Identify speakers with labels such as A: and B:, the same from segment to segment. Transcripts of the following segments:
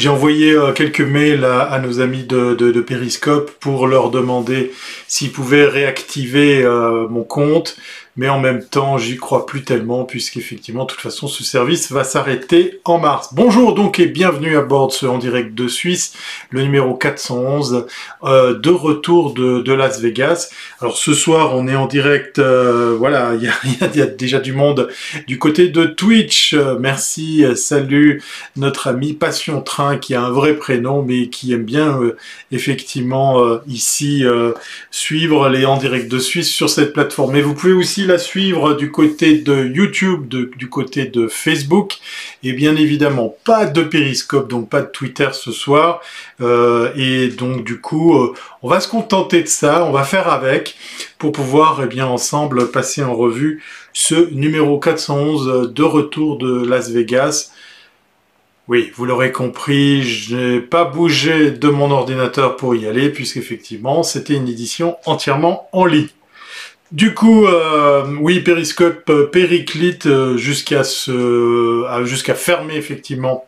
A: J'ai envoyé euh, quelques mails à, nos amis de, Periscope pour leur demander s'ils pouvaient réactiver euh, mon compte mais en même temps, j'y crois plus tellement, puisqu'effectivement, de toute façon, ce service va s'arrêter en mars. Bonjour donc et bienvenue à bord de ce En Direct de Suisse, le numéro 411, euh, de retour de, Las Vegas. Alors ce soir, on est en direct, euh, voilà, il y a, déjà du monde du côté de Twitch. merci, salut notre ami Passion Train, qui a un vrai prénom, mais qui aime bien, euh, effectivement, ici, suivre les En Direct de Suisse sur cette plateforme. Mais vous pouvez aussi suivre du côté de YouTube, du côté de Facebook, et bien évidemment pas de Periscope, donc pas de Twitter ce soir. Euh, et donc du coup, euh, on va se contenter de ça, on va faire avec pour pouvoir et eh bien ensemble passer en revue ce numéro 411 de retour de Las Vegas. Oui, vous l'aurez compris, je n'ai pas bougé de mon ordinateur pour y aller, puisqu'effectivement, c'était une édition entièrement en ligne. Du coup, euh, oui, Periscope euh, périclite euh, jusqu'à fermer effectivement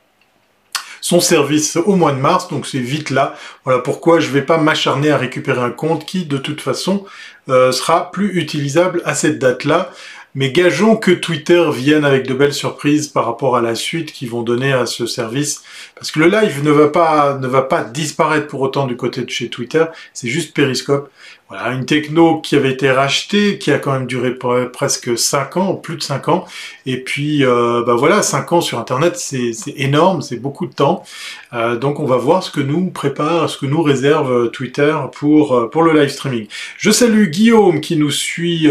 A: son service au mois de mars, donc c'est vite là. Voilà pourquoi je ne vais pas m'acharner à récupérer un compte qui, de toute façon, sera plus utilisable à cette date-là. Mais gageons que Twitter vienne avec de belles surprises par rapport à la suite qu'ils vont donner à ce service. Parce que le live ne va pas, ne va pas disparaître pour autant du côté de chez Twitter. C'est juste Periscope. Voilà, une techno qui avait été rachetée, qui a quand même duré presque 5 ans, plus de 5 ans. Et puis, euh, bah voilà, 5 ans sur Internet, c'est énorme, c'est beaucoup de temps. Euh, donc, on va voir ce que nous prépare, ce que nous réserve Twitter pour, euh, pour le live streaming. Je salue Guillaume qui nous suit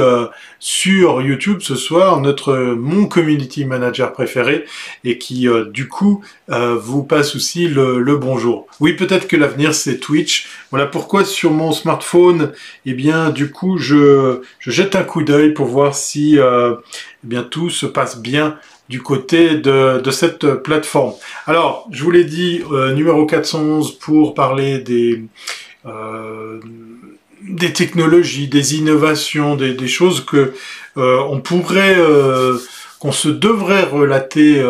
A: sur YouTube ce soir, notre mon community manager préféré, et qui, du coup, vous passe aussi le, le bonjour. Oui, peut-être que l'avenir, c'est Twitch. Voilà pourquoi sur mon smartphone, eh bien, du coup, je, jette un coup d'œil pour voir si euh, eh bien, tout se passe bien du côté de, cette plateforme. Alors, je vous l'ai dit, euh, numéro 411 pour parler des, euh, des technologies, des innovations, des, choses que on pourrait, qu'on se devrait relater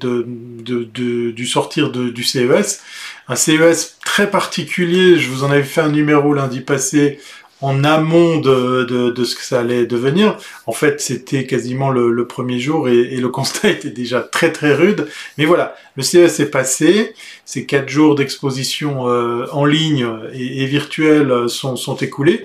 A: du sortir du CES un CES très particulier. Je vous en avais fait un numéro lundi passé en amont de, de, ce que ça allait devenir. En fait, c'était quasiment le, premier jour et, le constat était déjà très très rude. Mais voilà, le CES est passé. Ces quatre jours d'exposition euh, en ligne et, virtuelle sont, sont écoulés.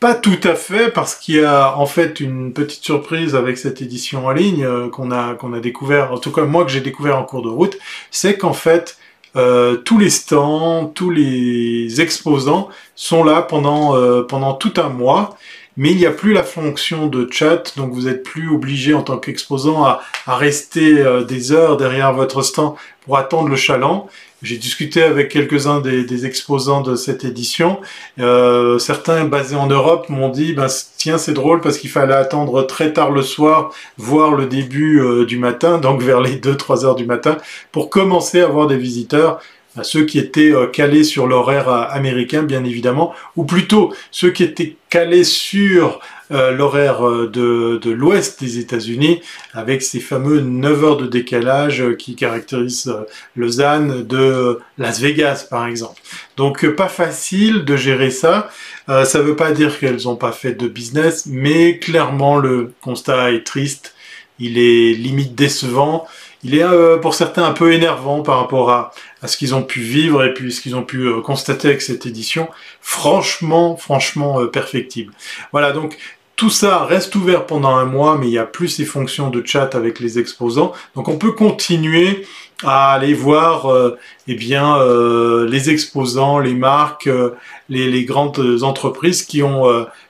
A: Pas tout à fait, parce qu'il y a en fait une petite surprise avec cette édition en ligne euh, qu'on a, qu'on a découvert, en tout cas moi que j'ai découvert en cours de route, c'est qu'en fait, euh, tous les stands, tous les exposants sont là pendant, euh, pendant tout un mois, mais il n'y a plus la fonction de chat, donc vous n'êtes plus obligé en tant qu'exposant à, rester euh, des heures derrière votre stand pour attendre le chaland. J'ai discuté avec quelques-uns des, exposants de cette édition. Euh, certains basés en Europe m'ont dit, ben, tiens, c'est drôle parce qu'il fallait attendre très tard le soir, voire le début euh, du matin, donc vers les 2-3 heures du matin, pour commencer à avoir des visiteurs à ceux qui étaient euh, calés sur l'horaire américain, bien évidemment, ou plutôt ceux qui étaient calés sur euh, l'horaire euh, de, l'ouest des États-Unis, avec ces fameux 9 heures de décalage euh, qui caractérisent Lausanne de Las Vegas, par exemple. Donc pas facile de gérer ça. ça ne veut pas dire qu'elles n'ont pas fait de business, mais clairement le constat est triste. Il est limite décevant il est pour certains un peu énervant par rapport à, à ce qu'ils ont pu vivre et puis ce qu'ils ont pu constater avec cette édition. Franchement, franchement perfectible. Voilà, donc tout ça reste ouvert pendant un mois, mais il n'y a plus ces fonctions de chat avec les exposants. Donc on peut continuer à aller voir euh, eh bien, euh, les exposants, les marques, euh, les, grandes entreprises qui ont,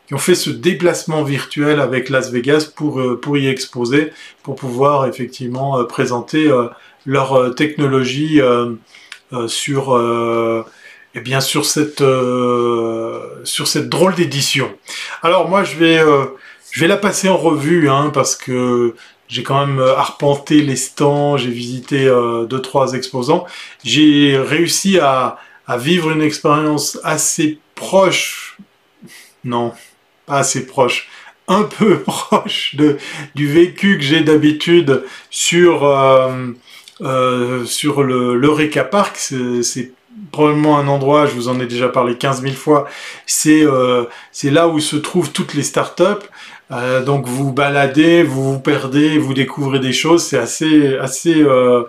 A: qui ont fait ce déplacement virtuel avec Las Vegas pour, pour y exposer, pour pouvoir effectivement présenter leur technologie sur eh bien sur cette euh, sur cette drôle d'édition. Alors moi je vais euh, je vais la passer en revue hein, parce que j'ai quand même arpenté les stands, j'ai visité euh, deux trois exposants, j'ai réussi à, à vivre une expérience assez proche, non, pas assez proche, un peu proche de du vécu que j'ai d'habitude sur sur le l'Eureka Park, c'est probablement un endroit, je vous en ai déjà parlé 15 000 fois, c'est c'est là où se trouvent toutes les startups. Euh, donc vous baladez, vous vous perdez, vous découvrez des choses, c'est assez assez euh,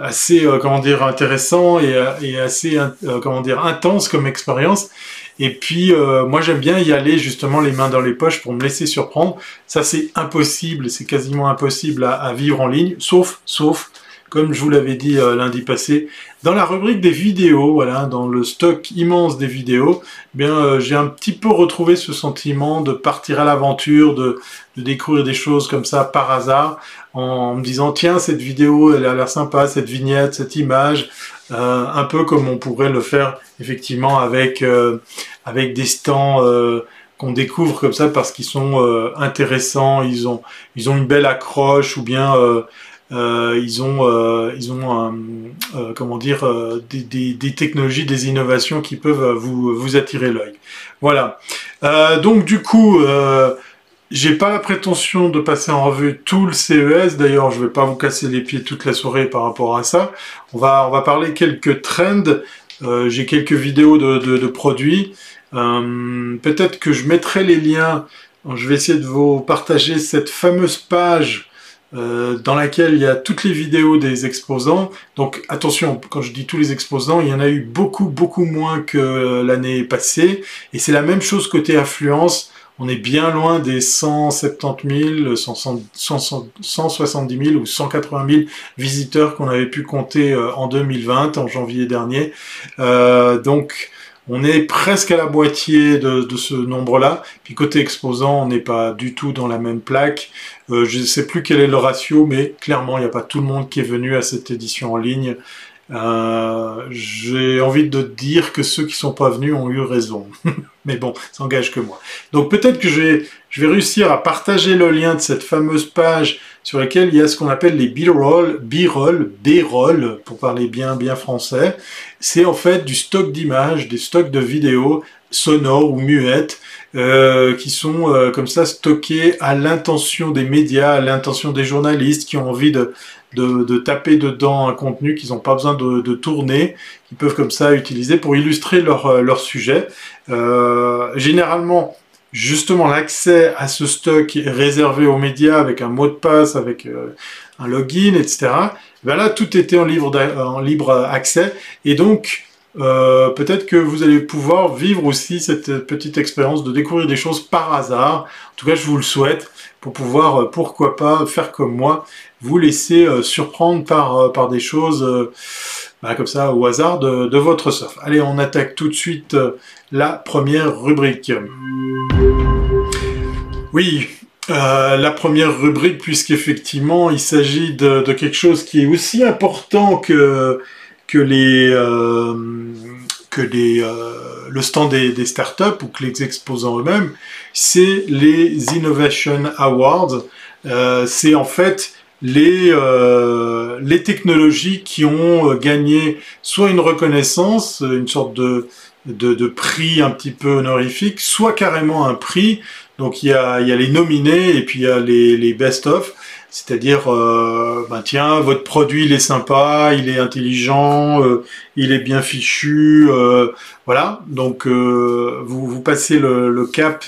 A: assez euh, comment dire intéressant et, et assez comment dire intense comme expérience. Et puis moi j'aime bien y aller justement les mains dans les poches pour me laisser surprendre. Ça c'est impossible, c'est quasiment impossible à, à, vivre en ligne, sauf sauf comme je vous l'avais dit euh, lundi passé, dans la rubrique des vidéos, voilà, dans le stock immense des vidéos, eh bien euh, j'ai un petit peu retrouvé ce sentiment de partir à l'aventure, de, découvrir des choses comme ça par hasard, en me disant tiens cette vidéo elle a l'air sympa, cette vignette, cette image, euh, un peu comme on pourrait le faire effectivement avec avec des stands qu'on découvre comme ça parce qu'ils sont intéressants, ils ont ils ont une belle accroche ou bien ils ont, euh, ils ont euh, comment dire, des, des, technologies, des innovations qui peuvent vous, vous attirer l'œil. Voilà. donc du coup, j'ai pas la prétention de passer en revue tout le CES. D'ailleurs, je vais pas vous casser les pieds toute la soirée par rapport à ça. On va, on va parler quelques trends. j'ai quelques vidéos de, de, de produits. Peut-être que je mettrai les liens. Je vais essayer de vous partager cette fameuse page euh, dans laquelle il y a toutes les vidéos des exposants. Donc attention, quand je dis tous les exposants, il y en a eu beaucoup, beaucoup moins que l'année passée. Et c'est la même chose côté affluence. On est bien loin des 170 000, 170 000 ou 180 000 visiteurs qu'on avait pu compter euh, en 2020, en janvier dernier. Euh, donc on est presque à la moitié de, ce nombre-là. Puis côté exposant, on n'est pas du tout dans la même plaque. Euh, je ne sais plus quel est le ratio, mais clairement, il n'y a pas tout le monde qui est venu à cette édition en ligne. Euh, j'ai envie de dire que ceux qui sont pas venus ont eu raison. Mais bon, ça engage que moi. Donc peut-être que je vais, je vais réussir à partager le lien de cette fameuse page sur laquelle il y a ce qu'on appelle les B-roll, B-roll, B-roll, pour parler bien, bien français. C'est en fait du stock d'images, des stocks de vidéos sonores ou muettes euh, qui sont euh, comme ça stockés à l'intention des médias, à l'intention des journalistes qui ont envie de, de, taper dedans un contenu qu'ils n'ont pas besoin de, tourner, qu'ils peuvent comme ça utiliser pour illustrer leur, euh, leur sujet. généralement, justement, l'accès à ce stock est réservé aux médias avec un mot de passe, avec un login, etc. Ben là, tout était en libre, en libre accès. Et donc, euh, peut-être que vous allez pouvoir vivre aussi cette petite expérience de découvrir des choses par hasard. En tout cas, je vous le souhaite pour pouvoir, euh, pourquoi pas, faire comme moi, vous laisser euh, surprendre par, par des choses bah, comme ça au hasard de, votre surf. Allez, on attaque tout de suite la première rubrique. Oui, euh, la première rubrique, puisqu'effectivement, il s'agit de, quelque chose qui est aussi important que les euh, euh, le stand des, startups ou que les exposants eux-mêmes, c'est les Innovation Awards. Euh, c'est en fait les euh, les technologies qui ont gagné soit une reconnaissance, une sorte de de, de prix un petit peu honorifique, soit carrément un prix. Donc il y a, il y a les nominés et puis il y a les, les best-of. C'est-à-dire, euh, ben tiens, votre produit il est sympa, il est intelligent, euh, il est bien fichu, euh, voilà. Donc euh, vous, vous passez le, le cap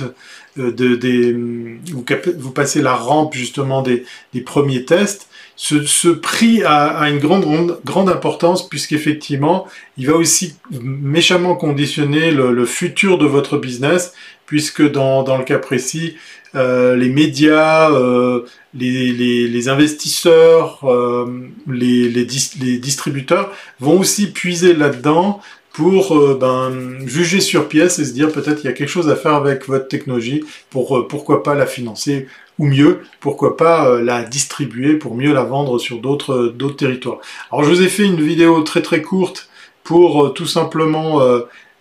A: de, des, vous, vous, passez la rampe justement des, des premiers tests. Ce, ce prix a, a, une grande, grande, importance puisqu'effectivement, il va aussi méchamment conditionner le, le, futur de votre business puisque dans, dans le cas précis, euh, les médias, euh, les, les, les, investisseurs, euh, les, les, distributeurs vont aussi puiser là-dedans pour ben, juger sur pièce et se dire peut-être il y a quelque chose à faire avec votre technologie pour pourquoi pas la financer ou mieux, pourquoi pas la distribuer pour mieux la vendre sur d'autres d'autres territoires. Alors je vous ai fait une vidéo très très courte pour tout simplement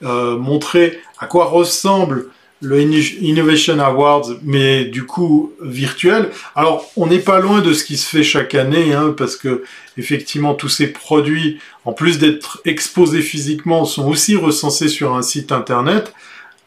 A: montrer à quoi ressemble le Innovation Awards, mais du coup virtuel. Alors, on n'est pas loin de ce qui se fait chaque année, hein, parce que effectivement, tous ces produits, en plus d'être exposés physiquement, sont aussi recensés sur un site internet.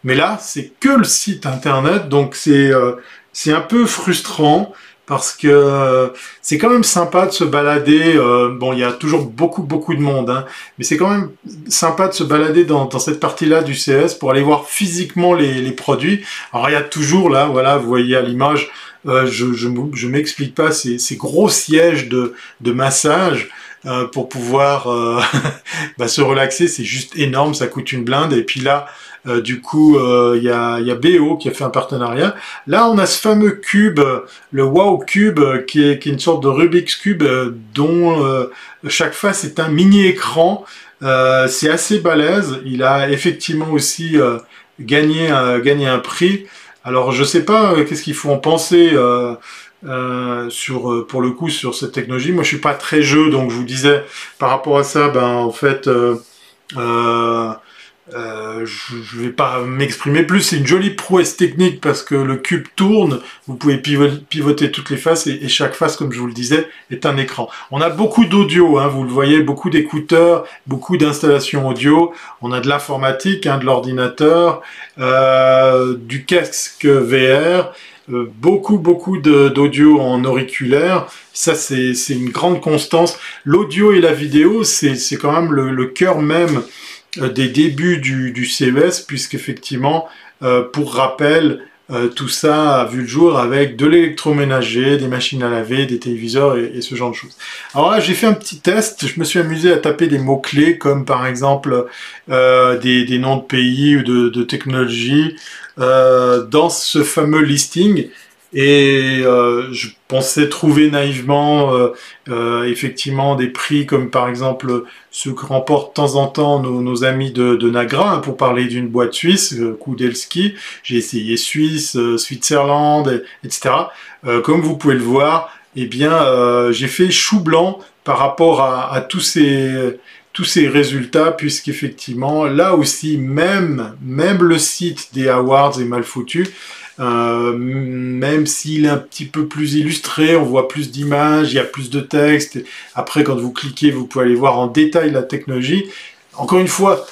A: Mais là, c'est que le site internet, donc c'est euh, c'est un peu frustrant parce que c'est quand même sympa de se balader. bon, il y a toujours beaucoup beaucoup de monde, hein, mais c'est quand même sympa de se balader dans, dans cette partie-là du CS pour aller voir physiquement les, les produits. Alors il y a toujours là, voilà, vous voyez à l'image euh, je je, m'explique pas ces, ces, gros sièges de, de massage euh, pour pouvoir euh, bah, se relaxer, c'est juste énorme, ça coûte une blinde. Et puis là, du coup, il y, a, y a BO qui a fait un partenariat. Là, on a ce fameux cube, le Wow Cube, qui est, qui est une sorte de Rubik's Cube dont chaque face est un mini écran. c'est assez balèze. Il a effectivement aussi gagné, gagné un prix. Alors je sais pas euh, qu'est-ce qu'il faut en penser euh, euh, sur pour le coup sur cette technologie. Moi je suis pas très jeu donc je vous disais par rapport à ça ben en fait euh, je ne vais pas m'exprimer plus, c'est une jolie prouesse technique parce que le cube tourne, vous pouvez pivoter toutes les faces et, chaque face, comme je vous le disais, est un écran. On a beaucoup d'audio, hein, vous le voyez, beaucoup d'écouteurs, beaucoup d'installations audio, on a de l'informatique, hein, de l'ordinateur, euh, du casque VR, euh, beaucoup beaucoup d'audio en auriculaire, ça c'est une grande constance. L'audio et la vidéo, c'est quand même le, le cœur même euh, des débuts du, du CES, puisqu'effectivement, euh, pour rappel, euh, tout ça a vu le jour avec de l'électroménager, des machines à laver, des téléviseurs et, ce genre de choses. Alors là, j'ai fait un petit test, je me suis amusé à taper des mots-clés comme par exemple des, des, noms de pays ou de, de technologies dans ce fameux listing. Et euh, je pensais trouver naïvement euh, euh, effectivement des prix comme par exemple ceux que remportent de temps en temps nos, amis de, de Nagra, hein, pour parler d'une boîte suisse, Kudelski. J'ai essayé Suisse, Switzerland, etc. comme vous pouvez le voir, eh bien j'ai fait chou blanc par rapport à, à tous ces tous ces résultats, puisqu'effectivement, là aussi, même, même le site des awards est mal foutu. Euh, même s'il est un petit peu plus illustré, on voit plus d'images, il y a plus de texte. Après, quand vous cliquez, vous pouvez aller voir en détail la technologie. Encore une fois,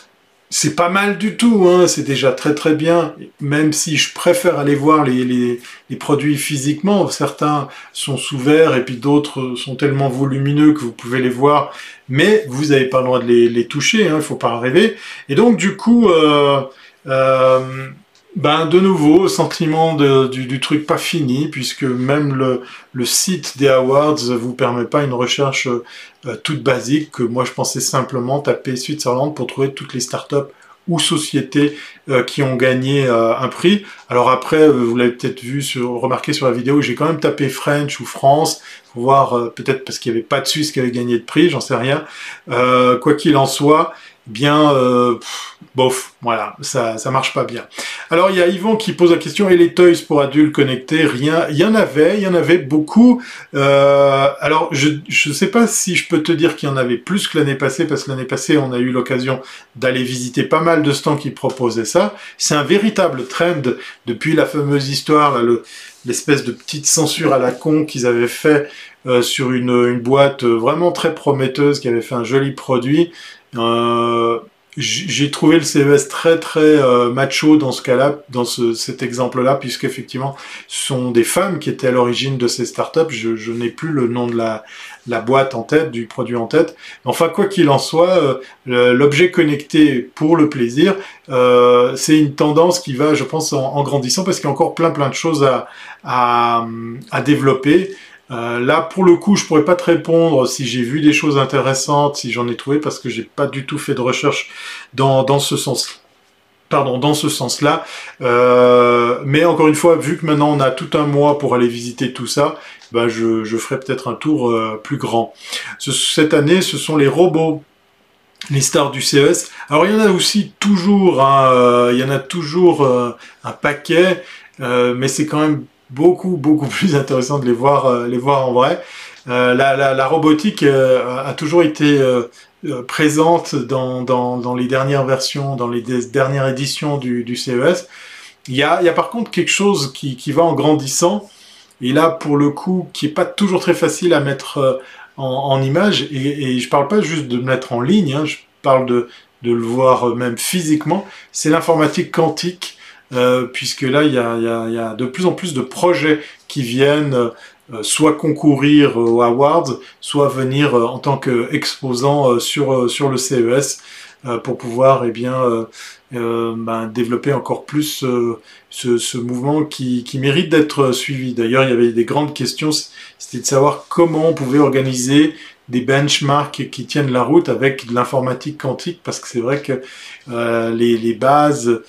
A: c'est pas mal du tout, hein, c'est déjà très très bien, même si je préfère aller voir les, produits physiquement, certains sont sous verre et puis d'autres sont tellement volumineux que vous pouvez les voir, mais vous n'avez pas le droit de les, toucher, il hein, ne faut pas rêver. Et donc du coup, euh, euh, ben, de nouveau, sentiment du, truc pas fini, puisque même le, le, site des awards vous permet pas une recherche euh, toute basique, que moi je pensais simplement taper Switzerland pour trouver toutes les startups ou sociétés euh, qui ont gagné euh, un prix. Alors après, vous l'avez peut-être vu, sur, remarqué sur la vidéo, j'ai quand même tapé French ou France, pour voir peut-être parce qu'il n'y avait pas de Suisse qui avait gagné de prix, j'en sais rien. quoi qu'il en soit, bien, euh, bof, voilà, ça, ça marche pas bien. Alors il y a Yvon qui pose la question, et les toys pour adultes connectés Rien, il y en avait, il y en avait beaucoup. Euh, alors je je sais pas si je peux te dire qu'il y en avait plus que l'année passée, parce que l'année passée on a eu l'occasion d'aller visiter pas mal de stands qui proposaient ça. C'est un véritable trend depuis la fameuse histoire, l'espèce de petite censure à la con qu'ils avaient fait euh, sur une, une boîte vraiment très prometteuse qui avait fait un joli produit. Euh, j'ai trouvé le CES très très euh, macho dans ce cas-là, dans ce, cet exemple-là, puisqu'effectivement, ce sont des femmes qui étaient à l'origine de ces startups. Je, n'ai plus le nom de la, boîte en tête, du produit en tête. Enfin, quoi qu'il en soit, euh, l'objet connecté pour le plaisir, c'est une tendance qui va, je pense, en, grandissant, parce qu'il y a encore plein plein de choses à développer. Euh, là, pour le coup, je pourrais pas te répondre si j'ai vu des choses intéressantes, si j'en ai trouvé, parce que j'ai pas du tout fait de recherche dans, ce sens. Pardon, dans ce sens-là. Euh, mais encore une fois, vu que maintenant on a tout un mois pour aller visiter tout ça, je, je ferai peut-être un tour euh, plus grand. cette année, ce sont les robots les stars du CES. Alors il y en a aussi toujours, hein, il y en a toujours un paquet, mais c'est quand même beaucoup beaucoup plus intéressant de les voir euh, les voir en vrai. Euh, la, la, la, robotique euh, a toujours été présente dans, dans, dans, les dernières versions, dans les dernières éditions du, du CES. Il y, a, il y a par contre quelque chose qui, qui va en grandissant, et là pour le coup qui est pas toujours très facile à mettre en, en image, et, et je parle pas juste de mettre en ligne, hein, je parle de, de le voir même physiquement, c'est l'informatique quantique euh, puisque là, il y, a, de plus en plus de projets qui viennent soit concourir aux awards, soit venir en tant qu'exposant sur, sur le CES pour pouvoir eh bien, ben, développer encore plus ce, ce, mouvement qui, qui mérite d'être suivi. D'ailleurs, il y avait des grandes questions, c'était de savoir comment on pouvait organiser des benchmarks qui tiennent la route avec de l'informatique quantique, parce que c'est vrai que euh, les, les, bases,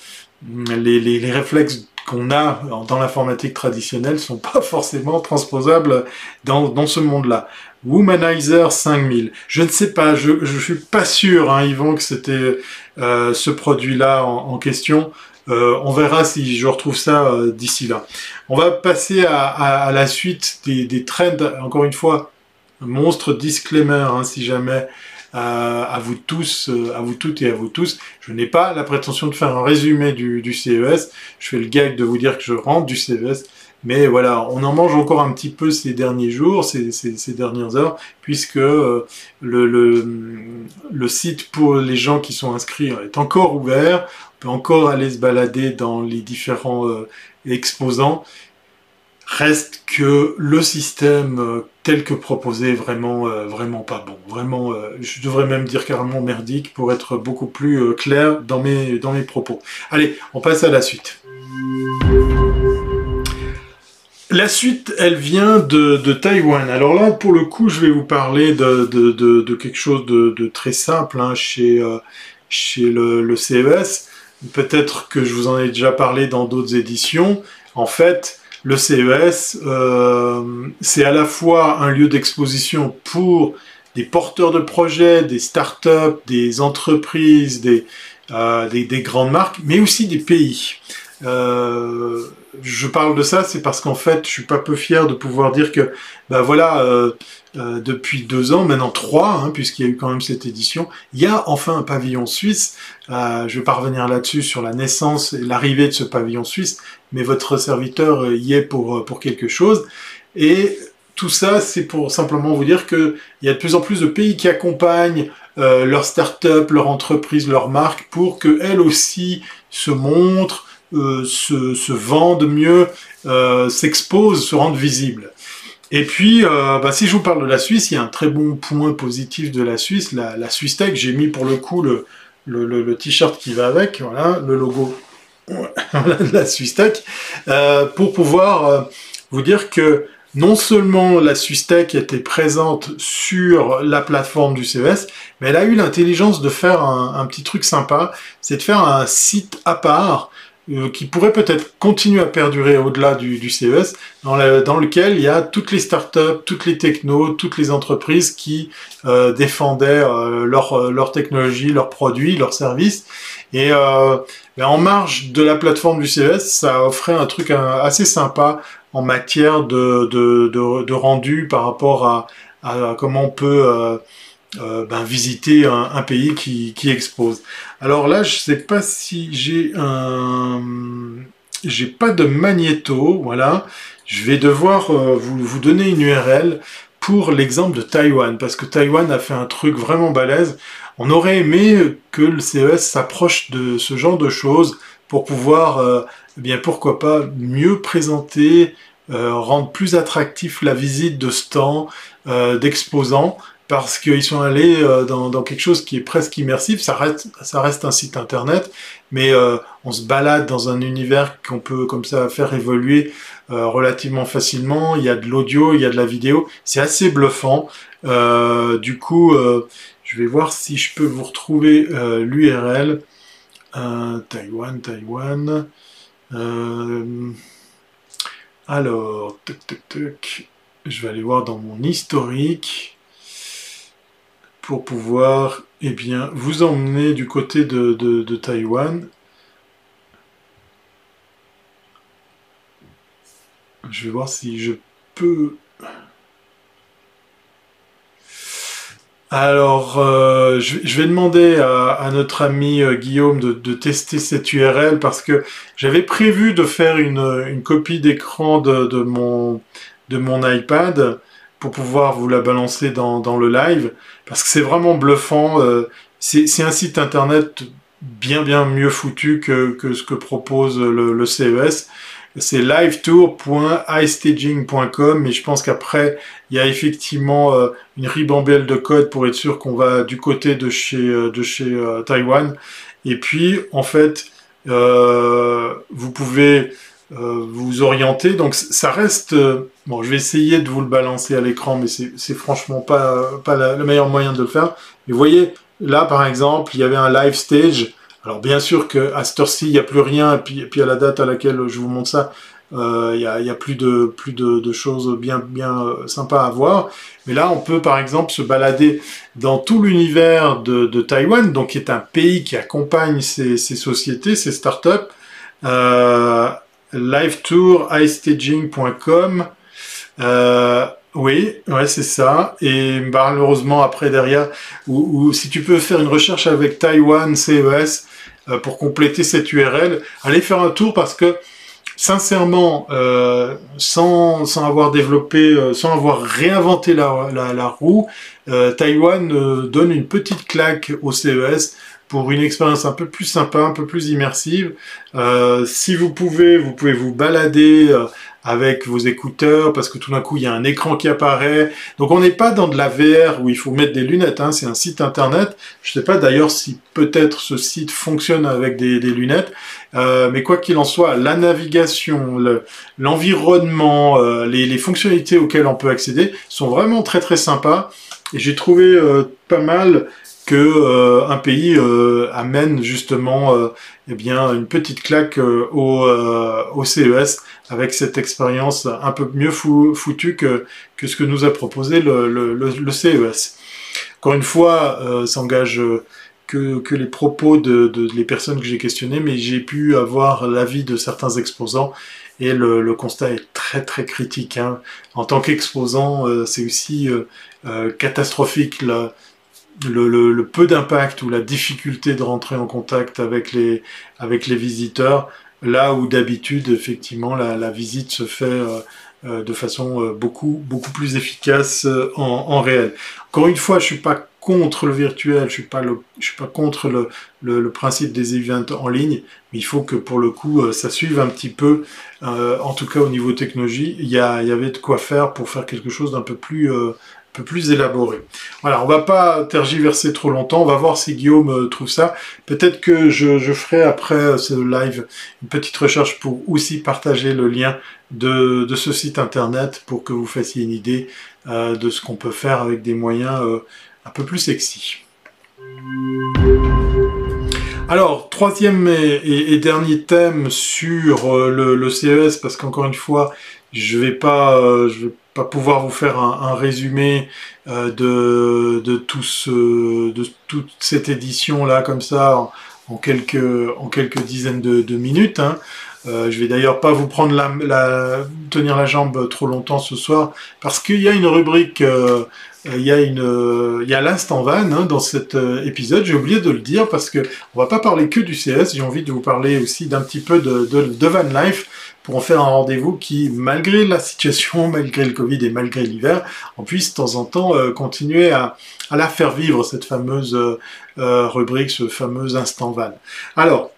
A: les, réflexes qu'on a dans l'informatique traditionnelle sont pas forcément transposables dans, ce monde-là. Womanizer 5000. Je ne sais pas, je, je suis pas sûr, hein, Yvon, que c'était euh, ce produit-là en, question. Euh, on verra si je retrouve ça euh, d'ici là. On va passer à la suite des, des trends. Encore une fois, monstre disclaimer, hein, si jamais à vous tous, euh, à vous toutes et à vous tous. Je n'ai pas la prétention de faire un résumé du, CES. Je fais le gag de vous dire que je rentre du CES. Mais voilà, on en mange encore un petit peu ces derniers jours, ces, dernières heures, puisque euh, le, site pour les gens qui sont inscrits est encore ouvert. On peut encore aller se balader dans les différents euh, exposants. Reste que le système euh, tel que proposé est vraiment, euh, vraiment pas bon. Vraiment, euh, je devrais même dire carrément merdique pour être beaucoup plus clair dans mes, dans mes propos. Allez, on passe à la suite. La suite, elle vient de, de, Taïwan. Alors là, pour le coup, je vais vous parler de, de, quelque chose de, très simple hein, chez, chez le, le CES. Peut-être que je vous en ai déjà parlé dans d'autres éditions. En fait, le CES, euh, c'est à la fois un lieu d'exposition pour des porteurs de projets, des startups, des entreprises, des, euh, des, grandes marques, mais aussi des pays. Euh, je parle de ça, c'est parce qu'en fait, je suis pas peu fier de pouvoir dire que, ben voilà, euh, euh, depuis deux ans, maintenant trois, hein, puisqu'il y a eu quand même cette édition, il y a enfin un pavillon suisse. Euh, je vais pas revenir là-dessus sur la naissance et l'arrivée de ce pavillon suisse, mais votre serviteur euh, y est pour, pour quelque chose. Et tout ça, c'est pour simplement vous dire qu'il y a de plus en plus de pays qui accompagnent leurs startups, leurs entreprises, leurs marques pour qu'elles aussi se montrent, euh, se, vendent mieux, euh, s'exposent, se rendent visibles. Et puis, euh, bah, si je vous parle de la Suisse, il y a un très bon point positif de la Suisse, la, Swiss Tech. J'ai mis pour le coup le, t-shirt qui va avec, voilà, le logo de la Swiss Tech, pour pouvoir vous dire que non seulement la Swiss Tech était présente sur la plateforme du CES, mais elle a eu l'intelligence de faire un, un petit truc sympa, c'est de faire un site à part euh, qui pourrait peut-être continuer à perdurer au-delà du, du, CES, dans, le, dans, lequel il y a toutes les startups, toutes les technos, toutes les entreprises qui euh, défendaient euh, leur, euh, leur, technologie, leurs produits, leurs services. Et ben en marge de la plateforme du CES, ça offrait un truc assez sympa en matière de, de, de, de rendu par rapport à, à, comment on peut euh, ben, visiter un, pays qui, expose. Alors là, je sais pas si j'ai un... J'ai pas de magnéto, voilà. Je vais devoir euh, vous, vous donner une URL pour l'exemple de Taïwan, parce que Taïwan a fait un truc vraiment balèze. On aurait aimé que le CES s'approche de ce genre de choses pour pouvoir, euh, eh bien pourquoi pas, mieux présenter, rendre plus attractif la visite de stands, d'exposants, parce qu'ils sont allés euh, dans, quelque chose qui est presque immersif. Ça reste, un site internet, mais euh, on se balade dans un univers qu'on peut comme ça faire évoluer euh, relativement facilement. Il y a de l'audio, il y a de la vidéo. C'est assez bluffant. Du coup, je vais voir si je peux vous retrouver l'URL. Taïwan, Taïwan. alors, tuc, tuc, tuc. Je vais aller voir dans mon historique pour pouvoir eh bien, vous emmener du côté de, Taïwan. Je vais voir si je peux... Alors, euh, je, vais demander à, notre ami euh, Guillaume de, tester cette URL parce que j'avais prévu de faire une, copie d'écran de, mon, de mon iPad pour pouvoir vous la balancer dans, le live, parce que c'est vraiment bluffant. Euh, c'est un site internet bien bien mieux foutu que, que ce que propose le, CES. c'est livetour.istaging.com et je pense qu'après il y a effectivement euh, une ribambelle de code pour être sûr qu'on va du côté de chez euh, de chez Taïwan et puis en fait vous pouvez vous orienter donc ça reste bon je vais essayer de vous le balancer à l'écran mais c'est franchement pas pas le meilleur moyen de le faire mais vous voyez là par exemple il y avait un live stage alors bien sûr qu'à cette heure-ci, il n'y a plus rien, et puis, puis, à la date à laquelle je vous montre ça, euh, il n'y a, plus de plus de, choses bien bien euh, sympas à voir. Mais là, on peut par exemple se balader dans tout l'univers de, de, Taïwan, donc qui est un pays qui accompagne ces, sociétés, ces startups. Euh, livetour, istaging.com. Euh, oui, c'est ça. Et malheureusement, après, derrière, ou, si tu peux faire une recherche avec Taïwan CES euh, pour compléter cette URL, allez faire un tour parce que, sincèrement, euh, sans, sans avoir développé, euh, sans avoir réinventé la roue, Taïwan donne une petite claque au CES pour une expérience un peu plus sympa, un peu plus immersive. si vous pouvez, vous pouvez vous balader avec vos écouteurs parce que tout d'un coup il y a un écran qui apparaît. Donc on n'est pas dans de la VR où il faut mettre des lunettes, hein. c'est un site internet. Je ne sais pas d'ailleurs si peut-être ce site fonctionne avec des, lunettes, euh, mais quoi qu'il en soit, la navigation, l'environnement, euh, les, fonctionnalités auxquelles on peut accéder sont vraiment très très sympas. Et j'ai trouvé euh, pas mal que euh, un pays euh, amène justement euh, eh bien une petite claque au, CES avec cette expérience un peu mieux foutue que, que ce que nous a proposé le, CES. Encore une fois, ça engage que, que, les propos de, les personnes que j'ai questionnées, mais j'ai pu avoir l'avis de certains exposants et le, le, constat est très très critique. Hein. En tant qu'exposant, c'est aussi catastrophique. Là le, peu d'impact ou la difficulté de rentrer en contact avec les, avec les visiteurs, là où d'habitude, effectivement, la, visite se fait euh, euh, de façon euh, beaucoup, beaucoup plus efficace en, réel. Encore une fois, je suis pas contre le virtuel, je suis pas je suis pas contre le, le, principe des events en ligne, mais il faut que pour le coup ça suive un petit peu, en tout cas au niveau technologie, il y, a, y avait de quoi faire pour faire quelque chose d'un peu plus plus élaboré. Voilà, on va pas tergiverser trop longtemps, on va voir si Guillaume euh, trouve ça. Peut-être que je, ferai après euh, ce live une petite recherche pour aussi partager le lien de, ce site internet pour que vous fassiez une idée euh, de ce qu'on peut faire avec des moyens un peu plus sexy. Alors, troisième et, dernier thème sur le, CES, parce qu'encore une fois, je vais pas, je vais pas pouvoir vous faire un, résumé euh, de, de, tout ce, de toute cette édition là comme ça en, quelques, en quelques dizaines de, minutes. Hein. Euh, je vais d'ailleurs pas vous prendre la, tenir la jambe trop longtemps ce soir parce qu'il y a une rubrique, euh, il y a une, il y a l'instant van hein, dans cet épisode. J'ai oublié de le dire parce que on va pas parler que du CS. J'ai envie de vous parler aussi d'un petit peu de van life pour en faire un rendez-vous qui, malgré la situation, malgré le Covid et malgré l'hiver, on puisse de temps en temps euh, continuer à, la faire vivre, cette fameuse euh, euh, rubrique, ce fameux instant van. Alors,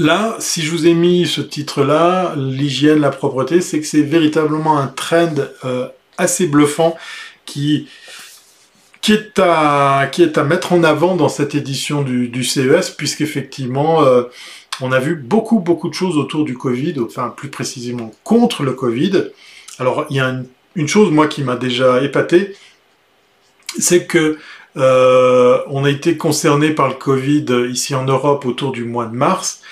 A: Là, si je vous ai mis ce titre-là, l'hygiène, la propreté, c'est que c'est véritablement un trend assez bluffant qui, est à, mettre en avant dans cette édition du, du CES, puisqu'effectivement, on a vu beaucoup, beaucoup de choses autour du Covid, enfin plus précisément contre le Covid. Alors il y a une, chose, moi, qui m'a déjà épaté, c'est que euh, on a été concerné par le Covid ici en Europe autour du mois de mars,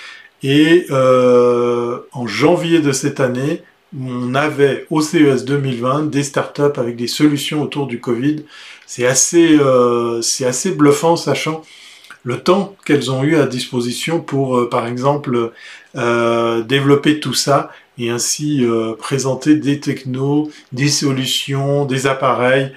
A: et euh, en janvier de cette année, on avait au CES 2020 des startups avec des solutions autour du Covid. C'est assez, euh, c'est assez bluffant, sachant le temps qu'elles ont eu à disposition pour, euh, par exemple, euh, développer tout ça et ainsi euh, présenter des technos, des solutions, des appareils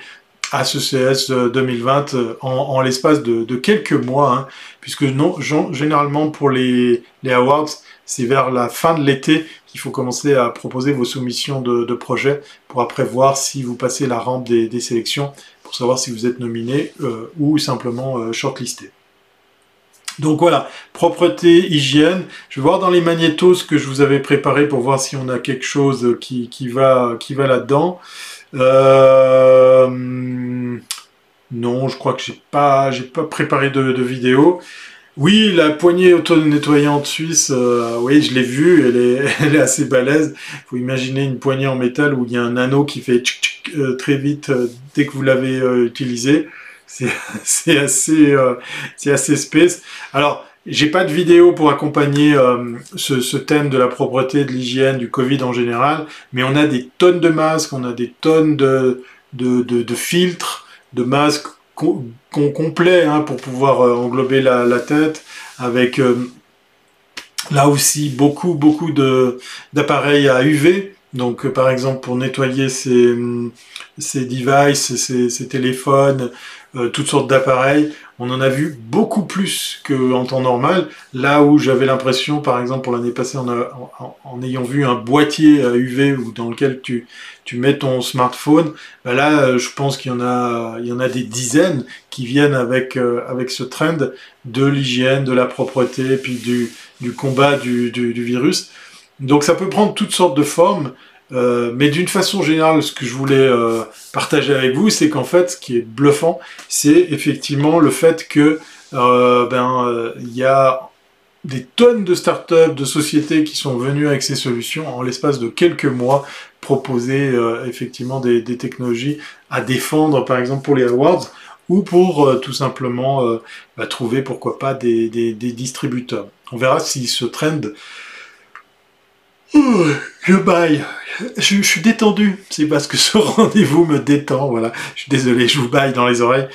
A: à ce CS 2020 en, l'espace de, quelques mois, hein, puisque non, généralement pour les, les awards, c'est vers la fin de l'été qu'il faut commencer à proposer vos soumissions de, projets pour après voir si vous passez la rampe des, sélections pour savoir si vous êtes nominé ou simplement shortlisté. Donc voilà, propreté, hygiène. Je vais voir dans les magnétos ce que je vous avais préparé pour voir si on a quelque chose qui, va, qui va là-dedans. Euh, non, je crois que j'ai pas, j'ai pas préparé de, vidéo. Oui, la poignée auto-nettoyante suisse, euh, oui, je l'ai vue, elle est, elle est assez balèze. Faut imaginer une poignée en métal où il y a un anneau qui fait euh, très vite dès que vous l'avez utilisé. C'est assez, euh, assez space. Alors, j'ai pas de vidéo pour accompagner euh, ce, thème de la propreté, de l'hygiène, du Covid en général, mais on a des tonnes de masques, on a des tonnes de, de, filtres, de masques qu'on complets hein, pour pouvoir euh, englober la, tête, avec là aussi beaucoup beaucoup d'appareils à UV. Donc par exemple pour nettoyer ces, ces devices, ces, ces téléphones, euh, toutes sortes d'appareils. On en a vu beaucoup plus qu'en temps normal. Là où j'avais l'impression, par exemple, pour l'année passée, en, ayant vu un boîtier UV ou dans lequel tu, tu mets ton smartphone, bah là, euh, je pense qu'il y en a, il y en a des dizaines qui viennent avec euh, avec ce trend de l'hygiène, de la propreté, puis du, du combat du, du, du virus. Donc ça peut prendre toutes sortes de formes. Euh, mais d'une façon générale, ce que je voulais euh, partager avec vous, c'est qu'en fait, ce qui est bluffant, c'est effectivement le fait que euh, ben il y a des tonnes de startups, de sociétés qui sont venues avec ces solutions en l'espace de quelques mois proposer effectivement des, technologies à défendre, par exemple pour les awards ou pour tout simplement bah, trouver pourquoi pas des distributeurs. On verra si ce trend je baille. Je, suis détendu. C'est parce que ce rendez-vous me détend. Voilà. Je suis désolé, je vous baille dans les oreilles.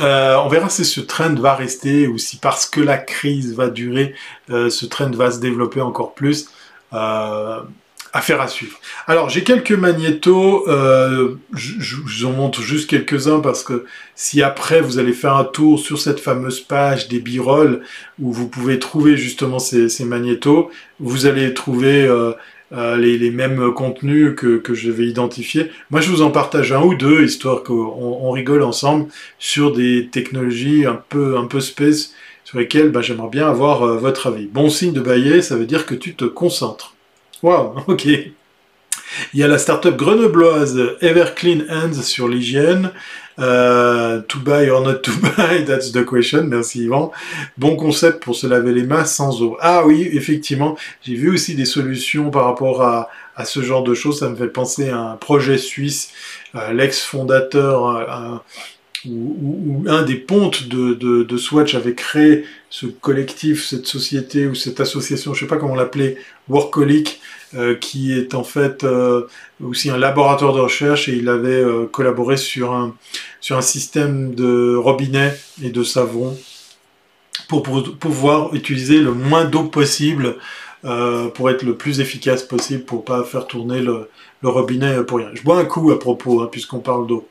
A: Euh, on verra si ce trend va rester ou si parce que la crise va durer, euh, ce trend va se développer encore plus. Euh, affaire à suivre. Alors j'ai quelques magnétos, euh, je, vous en montre juste quelques-uns parce que si après vous allez faire un tour sur cette fameuse page des birolles où vous pouvez trouver justement ces, ces magnétos, vous allez trouver euh, euh, les, mêmes contenus que, que je vais identifier. Moi je vous en partage un ou deux histoire qu'on on rigole ensemble sur des technologies un peu un peu space sur lesquelles bah, j'aimerais bien avoir votre avis. Bon signe de bailler, ça veut dire que tu te concentres. Wow, ok. Il y a la startup grenobloise Everclean Hands sur l'hygiène. Euh, to buy or not to buy, that's the question. Merci Yvan. Bon concept pour se laver les mains sans eau. Ah oui, effectivement, j'ai vu aussi des solutions par rapport à, ce genre de choses. Ça me fait penser à un projet suisse, euh, l'ex-fondateur, euh, où, un des pontes de, de, Swatch avait créé ce collectif, cette société ou cette association, je sais pas comment l'appeler, Workolic, euh, qui est en fait euh, aussi un laboratoire de recherche et il avait euh, collaboré sur un, sur un système de robinet et de savon pour, pouvoir utiliser le moins d'eau possible pour être le plus efficace possible pour pas faire tourner le, le robinet pour rien. Je bois un coup à propos, hein, puisqu'on parle d'eau.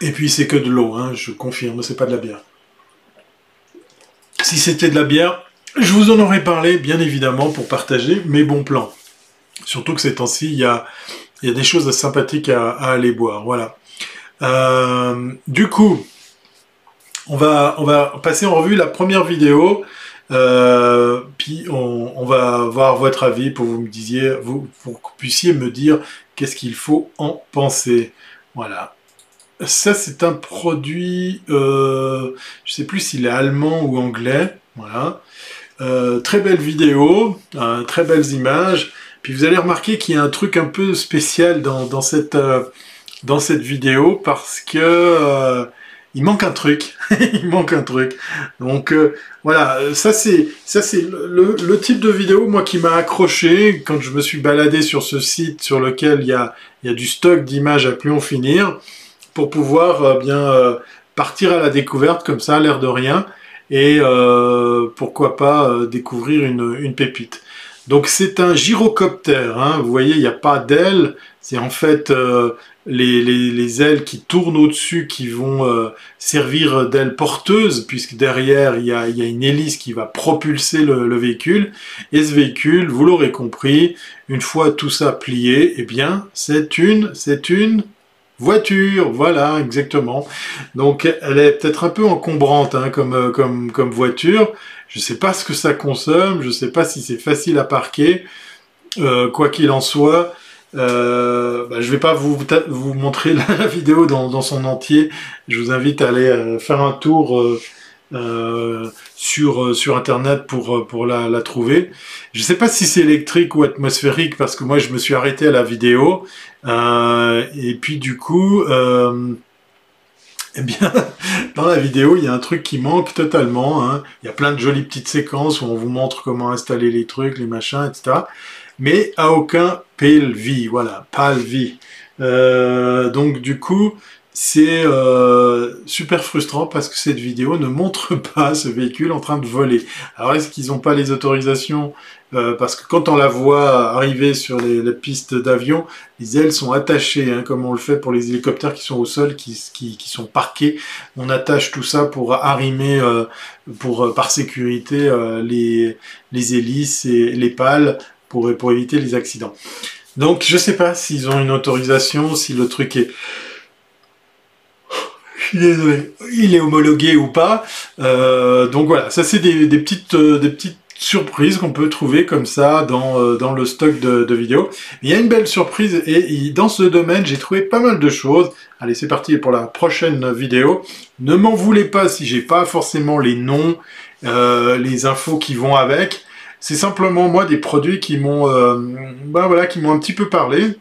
A: Et puis c'est que de l'eau, hein, je confirme, c'est pas de la bière. Si c'était de la bière, je vous en aurais parlé, bien évidemment, pour partager mes bons plans. Surtout que ces temps-ci, il y a, des choses sympathiques à, aller boire. Voilà. Euh, du coup, on va, passer en revue la première vidéo. Euh, puis on, va voir votre avis pour vous me disiez, vous, pour que vous puissiez me dire qu'est-ce qu'il faut en penser. Voilà. Ça, c'est un produit, euh, je sais plus s'il est allemand ou anglais. Voilà. Euh, très belle vidéo, euh, très belles images. Puis vous allez remarquer qu'il y a un truc un peu spécial dans, euh, cette vidéo parce que il manque un truc. il manque un truc. Donc voilà, ça c'est ça c'est le, type de vidéo moi qui m'a accroché quand je me suis baladé sur ce site sur lequel il y a, y a du stock d'images à plus en finir pour pouvoir bien partir à la découverte comme ça, l'air de rien et euh, pourquoi pas euh, découvrir une, pépite. Donc c'est un gyrocoptère, hein. vous voyez il n'y a pas d'ailes, c'est en fait euh, les, les, les, ailes qui tournent au-dessus qui vont servir d'ailes porteuses puisque derrière il y, a, y a, une hélice qui va propulser le, le véhicule et ce véhicule, vous l'aurez compris, une fois tout ça plié, eh bien c'est une, c'est une voiture, voilà, exactement. Donc elle est peut-être un peu encombrante hein, comme, euh, comme, comme voiture. Je ne sais pas ce que ça consomme, je ne sais pas si c'est facile à parquer. Euh, quoi qu'il en soit, euh, bah, je ne vais pas vous, vous montrer la, vidéo dans, dans, son entier. Je vous invite à aller faire un tour euh, sur, euh, sur internet pour, euh, pour la, trouver. Je sais pas si c'est électrique ou atmosphérique parce que moi je me suis arrêté à la vidéo et puis du coup eh bien, dans la vidéo, il y a un truc qui manque totalement. Hein. Il y a plein de jolies petites séquences où on vous montre comment installer les trucs, les machins, etc. Mais à aucun PLV, voilà, PALV. Euh, donc du coup, c'est euh, super frustrant parce que cette vidéo ne montre pas ce véhicule en train de voler. Alors est-ce qu'ils n'ont pas les autorisations? Euh, Parce que quand on la voit arriver sur les, pistes d'avion, les ailes sont attachées, hein, comme on le fait pour les hélicoptères qui sont au sol, qui, sont parqués. On attache tout ça pour arrimer, euh, pour, par sécurité, les, les hélices et les pales pour, éviter les accidents. Donc je sais pas s'ils ont une autorisation, si le truc est désolé, il est homologué ou pas. Euh, donc voilà, ça c'est des, petites, euh, des petites surprises qu'on peut trouver comme ça dans, euh, dans le stock de, vidéos. Il y a une belle surprise et, dans ce domaine j'ai trouvé pas mal de choses. Allez c'est parti pour la prochaine vidéo. Ne m'en voulez pas si j'ai pas forcément les noms, les infos qui vont avec. C'est simplement moi des produits qui m'ont bah, voilà, qui m'ont un petit peu parlé.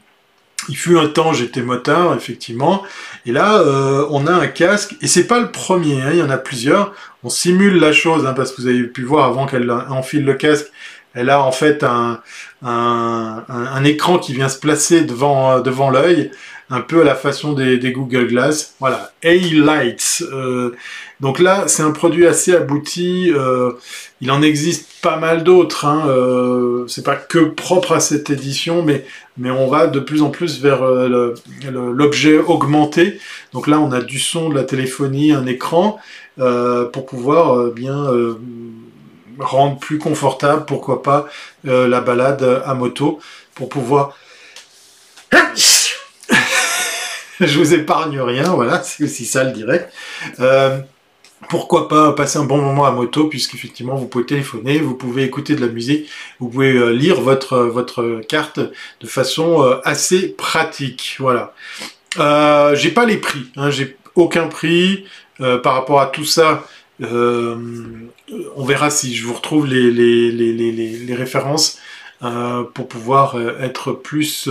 A: Il fut un temps, j'étais motard, effectivement. Et là, euh, on a un casque, et c'est pas le premier, hein, il y en a plusieurs. On simule la chose, hein, parce que vous avez pu voir avant qu'elle enfile le casque, elle a en fait un, un, écran qui vient se placer devant, devant l'œil, un peu à la façon des, Google Glass. Voilà, A-Lights. Euh, donc là, c'est un produit assez abouti. Euh, il en existe pas mal d'autres. Hein, euh, c'est pas que propre à cette édition, mais, on va de plus en plus vers l'objet augmenté. Donc là, on a du son, de la téléphonie, un écran, pour pouvoir bien rendre plus confortable, pourquoi pas, la balade à moto, pour pouvoir... Je vous épargne rien, voilà, c'est aussi ça le direct pourquoi pas passer un bon moment à moto, puisqu'effectivement vous pouvez téléphoner, vous pouvez écouter de la musique, vous pouvez euh, lire votre, votre carte de façon euh, assez pratique. Voilà. Euh, j'ai pas les prix, hein, j'ai aucun prix par rapport à tout ça. on verra si je vous retrouve les, les, les, les références pour pouvoir être plus,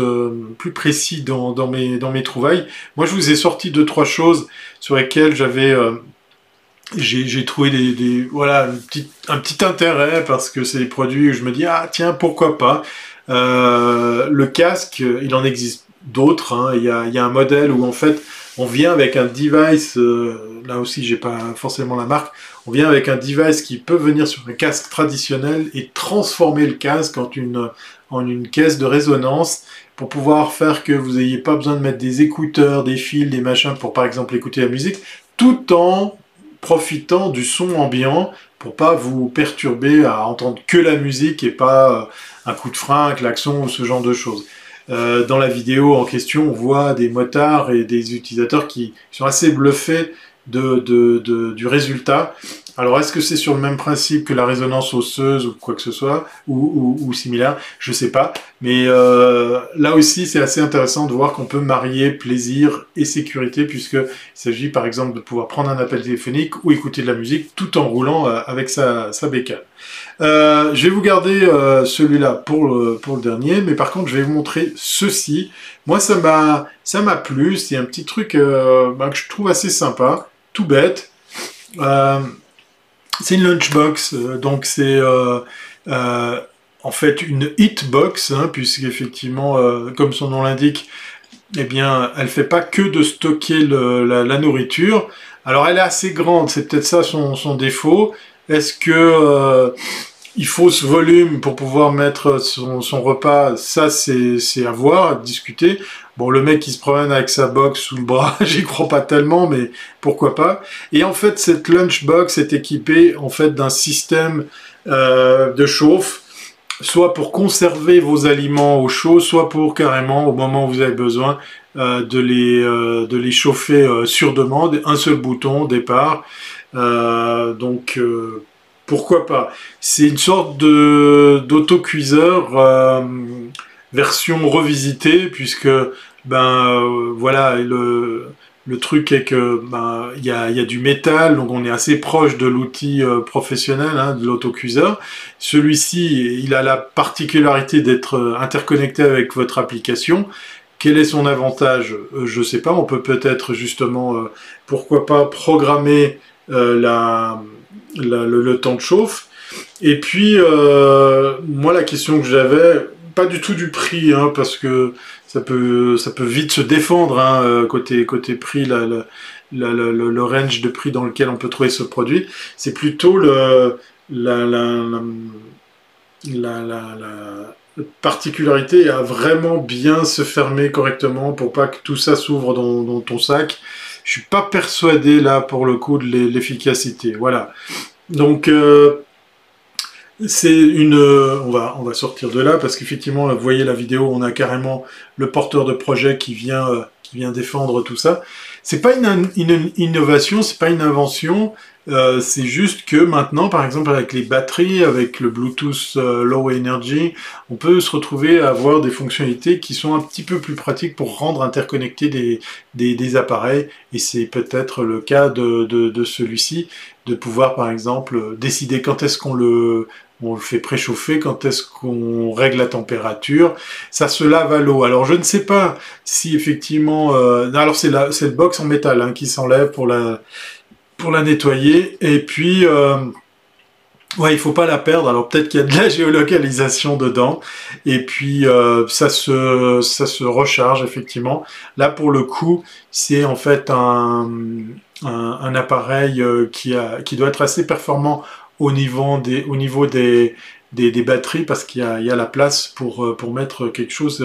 A: plus précis dans, mes, dans mes trouvailles. Moi, je vous ai sorti deux, trois choses sur lesquelles j'avais j'ai trouvé des, voilà un petit, intérêt parce que c'est des produits où je me dis ah tiens pourquoi pas euh, le casque il en existe d'autres hein. il y a un modèle où en fait on vient avec un device euh, là aussi j'ai pas forcément la marque on vient avec un device qui peut venir sur un casque traditionnel et transformer le casque en une caisse de résonance pour pouvoir faire que vous n'ayez pas besoin de mettre des écouteurs, des fils, des machins pour par exemple écouter la musique, tout en profitant du son ambiant pour pas vous perturber à entendre que la musique et pas euh, un coup de frein, un klaxon ou ce genre de choses. Euh, dans la vidéo en question, on voit des motards et des utilisateurs qui sont assez bluffés du résultat alors, est-ce que c'est sur le même principe que la résonance osseuse ou quoi que ce soit, ou, similaire? Je sais pas. Mais euh, là aussi, c'est assez intéressant de voir qu'on peut marier plaisir et sécurité, puisqu'il s'agit par exemple de pouvoir prendre un appel téléphonique ou écouter de la musique tout en roulant euh, avec sa, sa bécane. Euh, je vais vous garder celui-là pour le, pour le dernier, mais par contre, je vais vous montrer ceci. Moi, ça m'a ça m'a plu. C'est un petit truc bah, que je trouve assez sympa, tout bête. C'est une lunchbox, euh, donc c'est euh, euh, en fait une hitbox, hein, puisqu'effectivement, comme son nom l'indique, eh bien, elle fait pas que de stocker la, nourriture. Alors, elle est assez grande, c'est peut-être ça son, défaut. Est-ce que il faut ce volume pour pouvoir mettre son, repas? Ça, c'est à voir, à discuter. Bon, le mec qui se promène avec sa box sous le bras, j'y crois pas tellement, mais pourquoi pas? Et en fait, cette lunchbox est équipée en fait d'un système euh, de chauffe, soit pour conserver vos aliments au chaud, soit pour carrément, au moment où vous avez besoin, de, les, de les chauffer sur demande, un seul bouton, départ. Donc pourquoi pas C'est une sorte de d'autocuiseur version revisitée, puisque ben voilà le le truc est que ben, il y, a, y, a, du métal, donc on est assez proche de l'outil euh, professionnel, hein, de l'autocuiseur. Celui-ci, il a la particularité d'être euh, interconnecté avec votre application. Quel est son avantage? Euh, Je ne sais pas. On peut peut-être justement, pourquoi pas, programmer la, la le, temps de chauffe. Et puis, moi, la question que j'avais, pas du tout du prix, hein, parce que ça peut, ça peut vite se défendre hein, euh, côté, côté prix, la, le range de prix dans lequel on peut trouver ce produit. C'est plutôt le, la, la, particularité à vraiment bien se fermer correctement pour pas que tout ça s'ouvre dans, ton sac. Je suis pas persuadé là pour le coup de l'efficacité. Voilà. Donc euh, c'est une, euh, on va, on va sortir de là parce qu'effectivement, vous voyez la vidéo, on a carrément le porteur de projet qui vient, euh, qui vient défendre tout ça. C'est pas une, innovation, c'est pas une invention, euh, c'est juste que maintenant, par exemple, avec les batteries, avec le Bluetooth euh, Low Energy, on peut se retrouver à avoir des fonctionnalités qui sont un petit peu plus pratiques pour rendre interconnectés des, des, des appareils. Et c'est peut-être le cas de, de, de celui-ci, de pouvoir, par exemple, décider quand est-ce qu'on le, on le fait préchauffer, quand est-ce qu'on règle la température, ça se lave à l'eau. Alors je ne sais pas si effectivement, euh, alors c'est le box en métal hein, qui s'enlève pour la pour la nettoyer. Et puis, euh, ouais, il faut pas la perdre. Alors peut-être qu'il y a de la géolocalisation dedans. Et puis, euh, ça, se, recharge, effectivement. Là, pour le coup, c'est en fait un, appareil euh, qui doit être assez performant au niveau des, au niveau des, des, batteries parce qu'il y, y a, la place pour, pour mettre quelque chose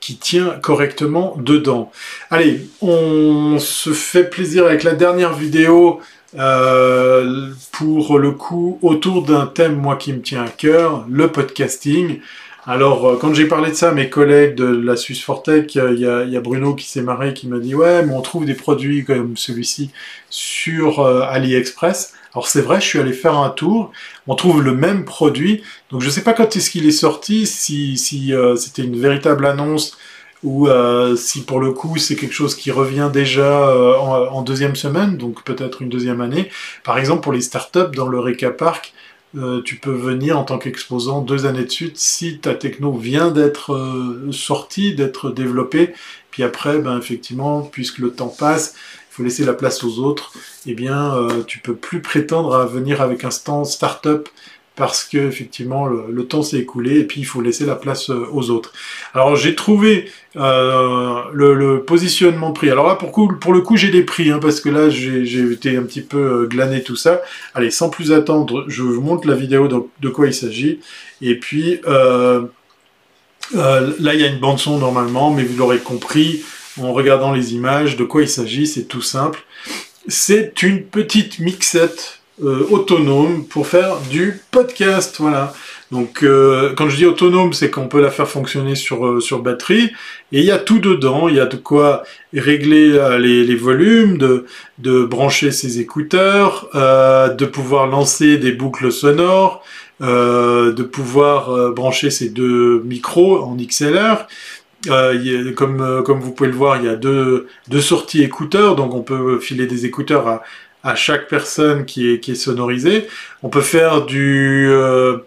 A: qui tient correctement dedans. Allez, on se fait plaisir avec la dernière vidéo euh, pour le coup autour d'un thème moi qui me tient à cœur, le podcasting. Alors, euh, quand j'ai parlé de ça mes collègues de la Suisse Fortech, il y, a, Bruno qui s'est marré, qui m'a dit Ouais, mais on trouve des produits comme celui-ci sur euh, AliExpress. Alors c'est vrai, je suis allé faire un tour, on trouve le même produit, donc je ne sais pas quand est-ce qu'il est sorti, si, euh, c'était une véritable annonce ou euh, si pour le coup c'est quelque chose qui revient déjà euh, en, deuxième semaine, donc peut-être une deuxième année. Par exemple pour les startups dans le Reka Park, tu peux venir en tant qu'exposant deux années de suite si ta techno vient d'être sortie, d'être développée, puis après, ben, effectivement, puisque le temps passe, laisser la place aux autres, eh bien, euh, tu peux plus prétendre à venir avec un stand start-up parce que effectivement le, temps s'est écoulé et puis il faut laisser la place euh, aux autres. Alors j'ai trouvé euh, le, positionnement prix. Alors là pour, pour le coup j'ai des prix hein, parce que là j'ai été un petit peu glané tout ça. Allez sans plus attendre je vous montre la vidéo de, de quoi il s'agit et puis là il y a une bande son normalement mais vous l'aurez compris en regardant les images. De quoi il s'agit C'est tout simple. C'est une petite mixette euh, autonome pour faire du podcast. Voilà. Donc euh, quand je dis autonome, c'est qu'on peut la faire fonctionner sur, euh, sur batterie. Et il y a tout dedans. Il y a de quoi régler les, les, volumes, de, de brancher ses écouteurs, de pouvoir lancer des boucles sonores, de pouvoir brancher ses deux micros en XLR. Euh, comme, euh, comme vous pouvez le voir, il y a deux, sorties écouteurs, donc on peut filer des écouteurs à, chaque personne qui est, sonorisée. On peut faire du, euh,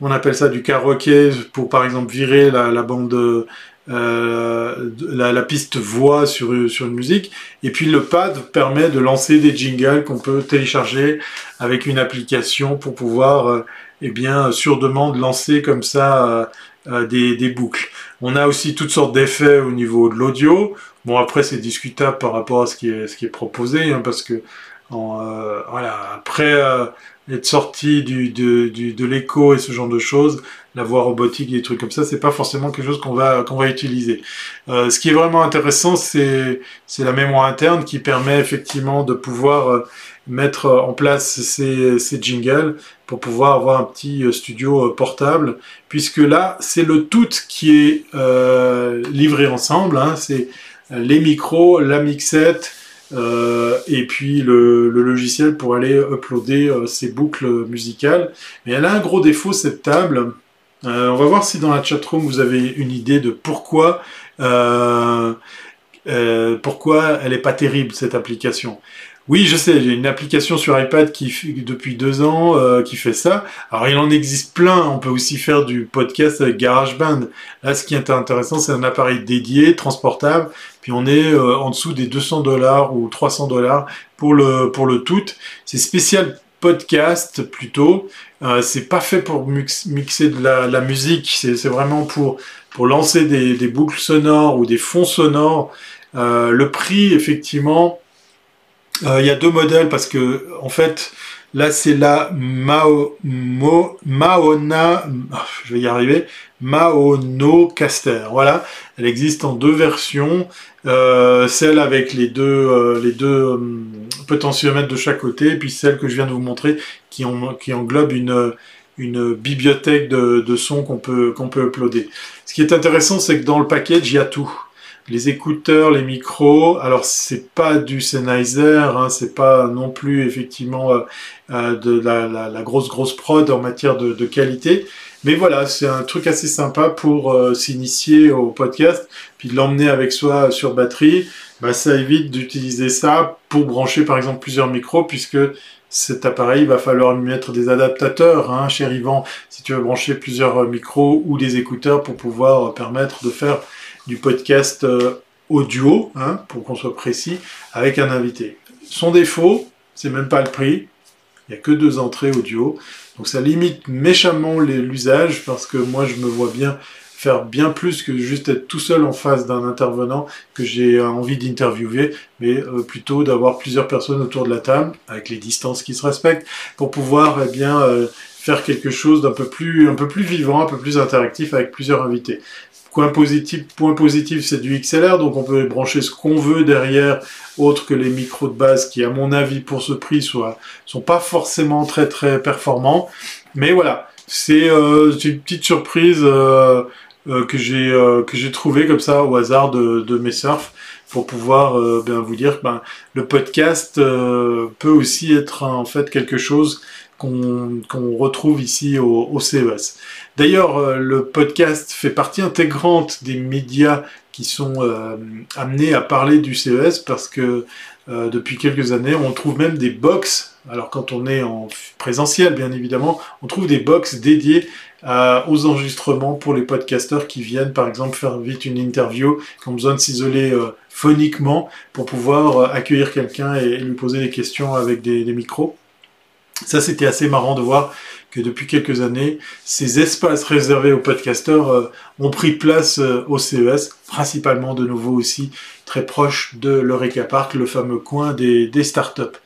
A: on appelle ça du karaoké pour par exemple virer la, bande, euh, la, la, piste voix sur, une musique. Et puis le pad permet de lancer des jingles qu'on peut télécharger avec une application pour pouvoir, eh bien, sur demande lancer comme ça des boucles. On a aussi toutes sortes d'effets au niveau de l'audio. Bon, après, c'est discutable par rapport à ce qui est, proposé, hein, parce que euh, voilà, euh, être sorti du, de, de l'écho et ce genre de choses, la voix robotique et des trucs comme ça, c'est pas forcément quelque chose qu'on va, qu'on va utiliser. Euh, ce qui est vraiment intéressant, c'est, la mémoire interne qui permet effectivement de pouvoir euh, mettre en place ces, ces jingles pour pouvoir avoir un petit studio portable, puisque là, c'est le tout qui est livré ensemble. Hein, c'est les micros, la mixette, euh, et puis le, logiciel pour aller uploader ces boucles musicales. Mais elle a un gros défaut cette table. on va voir si dans la chatroom vous avez une idée de pourquoi pourquoi elle n'est pas terrible cette application. Oui, je sais, j'ai une application sur iPad qui depuis deux ans euh, qui fait ça. Alors il en existe plein. On peut aussi faire du podcast avec GarageBand. Là, ce qui est intéressant, c'est un appareil dédié, transportable. Puis on est euh, en dessous des 200 dollars ou 300 dollars pour le pour le tout. C'est spécial podcast plutôt. Euh, c'est pas fait pour mixer de la, musique. C'est vraiment pour pour lancer des, des, boucles sonores ou des fonds sonores. le prix, effectivement euh, il y a deux modèles parce que, en fait, là c'est la Mao, Maona, ah, je vais y arriver, Maono Caster. Voilà, elle existe en deux versions. Euh, celle avec les deux, euh, les deux potentiomètres de chaque côté, puis celle que je viens de vous montrer qui, qui englobe une, une bibliothèque de, de sons qu'on peut, qu'on peut uploader. Ce qui est intéressant, c'est que dans le package, il y a tout les écouteurs, les micros. Alors c'est pas du Sennheiser, hein, c'est pas non plus effectivement euh, euh, de la, grosse grosse prod en matière de, qualité. Mais voilà, c'est un truc assez sympa pour euh, s'initier au podcast, puis de l'emmener avec soi sur batterie. Bah, ça évite d'utiliser ça pour brancher par exemple plusieurs micros, puisque cet appareil, il va falloir lui mettre des adaptateurs, hein, cher Yvan, si tu veux brancher plusieurs micros ou des écouteurs pour pouvoir permettre de faire podcast euh, audio, hein, pour qu'on soit précis, avec un invité. Son défaut, c'est même pas le prix. Il n'y a que deux entrées audio. Donc ça limite méchamment l'usage parce que moi je me vois bien faire bien plus que juste être tout seul en face d'un intervenant que j'ai envie d'interviewer, mais euh, plutôt d'avoir plusieurs personnes autour de la table, avec les distances qui se respectent, pour pouvoir eh bien, euh, faire quelque chose d'un peu plus, un peu plus vivant, un peu plus interactif avec plusieurs invités. Point positif, point positif, c'est du XLR, donc on peut brancher ce qu'on veut derrière, autre que les micros de base qui, à mon avis, pour ce prix, soit, sont pas forcément très très performants. Mais voilà, c'est euh, une petite surprise euh, euh, que j'ai que j'ai trouvé comme ça au hasard de, de mes surfs pour pouvoir ben, vous dire que ben, le podcast peut aussi être en fait quelque chose qu'on retrouve ici au, CES. D'ailleurs, euh, le podcast fait partie intégrante des médias qui sont euh, amenés à parler du CES parce que euh, depuis quelques années, on trouve même des box. Alors quand on est en présentiel, bien évidemment, on trouve des box dédiées aux enregistrements pour les podcasteurs qui viennent, par exemple, faire vite une interview, qui ont besoin de s'isoler phoniquement pour pouvoir accueillir quelqu'un et, lui poser des questions avec des micros. Ça, c'était assez marrant de voir que depuis quelques années, ces espaces réservés aux podcasteurs euh, ont pris place euh, au CES, principalement de nouveau aussi très proche de l'Eureka Park, le fameux coin des, startups.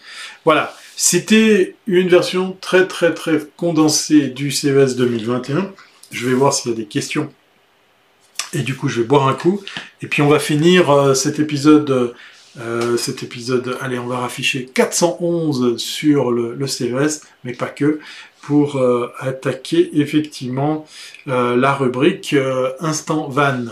A: Voilà, c'était une version très très très condensée du CES 2021. Je vais voir s'il y a des questions. Et du coup, je vais boire un coup. Et puis, on va finir euh, cet épisode cet épisode, allez, on va rafficher 411 sur le, CES, mais pas que, pour euh, attaquer effectivement euh, la rubrique Instant Van.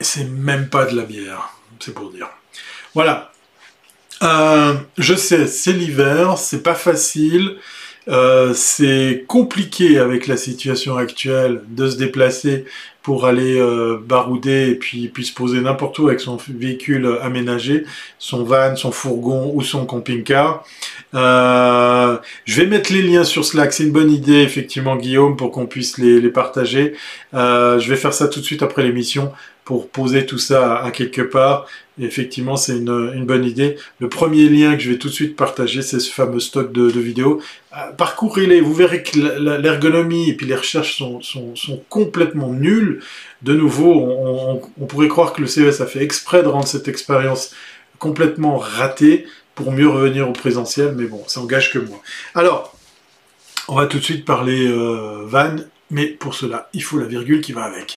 A: C'est même pas de la bière, c'est pour dire. Voilà. je sais, c'est l'hiver, c'est pas facile. Euh, c'est compliqué avec la situation actuelle de se déplacer pour aller euh, barouder et puis, se poser n'importe où avec son véhicule aménagé, son van, son fourgon ou son camping-car. Euh, je vais mettre les liens sur Slack, c'est une bonne idée effectivement Guillaume pour qu'on puisse les, les partager. je vais faire ça tout de suite après l'émission pour poser tout ça à, quelque part. Effectivement, c'est une, bonne idée. Le premier lien que je vais tout de suite partager, c'est ce fameux stock de, vidéos. Euh, parcourez-les, vous verrez que l'ergonomie et puis les recherches sont, complètement nulles. De nouveau, on, pourrait croire que le CES a fait exprès de rendre cette expérience complètement ratée pour mieux revenir au présentiel, mais bon, ça engage que moi. Alors, on va tout de suite parler euh, van, mais pour cela, il faut la virgule qui va avec.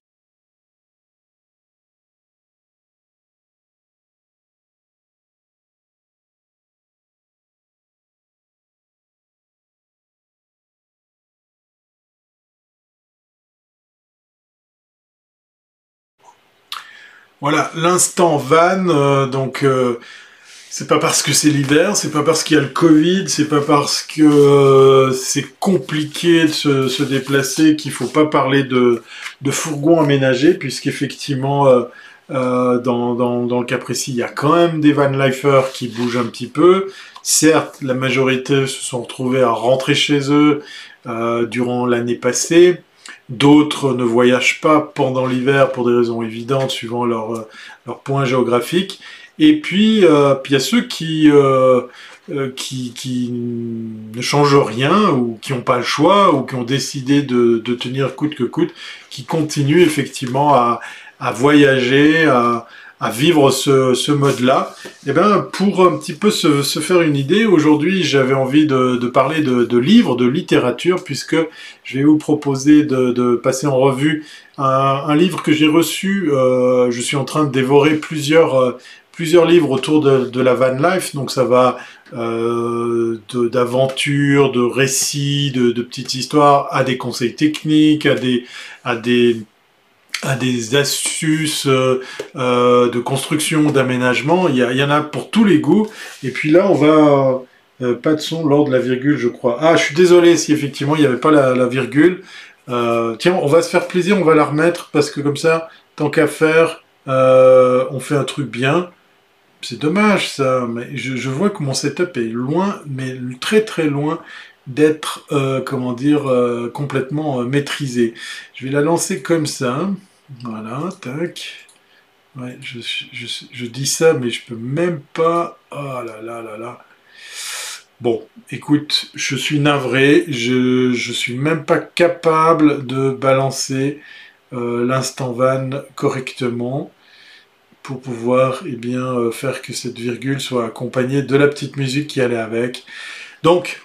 A: Voilà, l'instant van, donc c'est pas parce que c'est l'hiver, c'est pas parce qu'il y a le Covid, c'est pas parce que euh, c'est compliqué de se, déplacer qu'il faut pas parler de, de fourgon aménagé, puisqu'effectivement, euh, euh, dans, dans, le cas précis, il y a quand même des van lifers qui bougent un petit peu. Certes, la majorité se sont retrouvés à rentrer chez eux euh, durant l'année passée. D'autres ne voyagent pas pendant l'hiver pour des raisons évidentes, suivant leur, leur point géographique. Et puis, euh, il y a ceux qui, euh, euh, qui, qui, ne changent rien ou qui n'ont pas le choix ou qui ont décidé de, de, tenir coûte que coûte, qui continuent effectivement à, à voyager, à vivre ce, ce mode-là. Et eh ben, pour un petit peu se, se faire une idée, aujourd'hui j'avais envie de, de parler de, de, livres, de littérature, puisque je vais vous proposer de, de passer en revue un, livre que j'ai reçu. Euh, je suis en train de dévorer plusieurs plusieurs livres autour de, la van life, donc ça va euh, d'aventures, de, récits, de, petites histoires, à des conseils techniques, à des, à des, à des astuces euh, euh, de construction, d'aménagement. Il y, en a pour tous les goûts. Et puis là, on va pas de son lors de la virgule, je crois. Ah, je suis désolé si effectivement il n'y avait pas la, virgule. tiens, on va se faire plaisir, on va la remettre parce que comme ça, tant qu'à faire, on fait un truc bien. C'est dommage ça, mais je, vois que mon setup est loin, mais très très loin d'être, euh, comment dire, euh, complètement euh, maîtrisé. Je vais la lancer comme ça. Voilà, tac. Je, dis ça, mais je peux même pas... Oh là là là là. Bon, écoute, je suis navré, je, je suis même pas capable de balancer l'instant van correctement pour pouvoir eh bien, euh, faire que cette virgule soit accompagnée de la petite musique qui allait avec. Donc,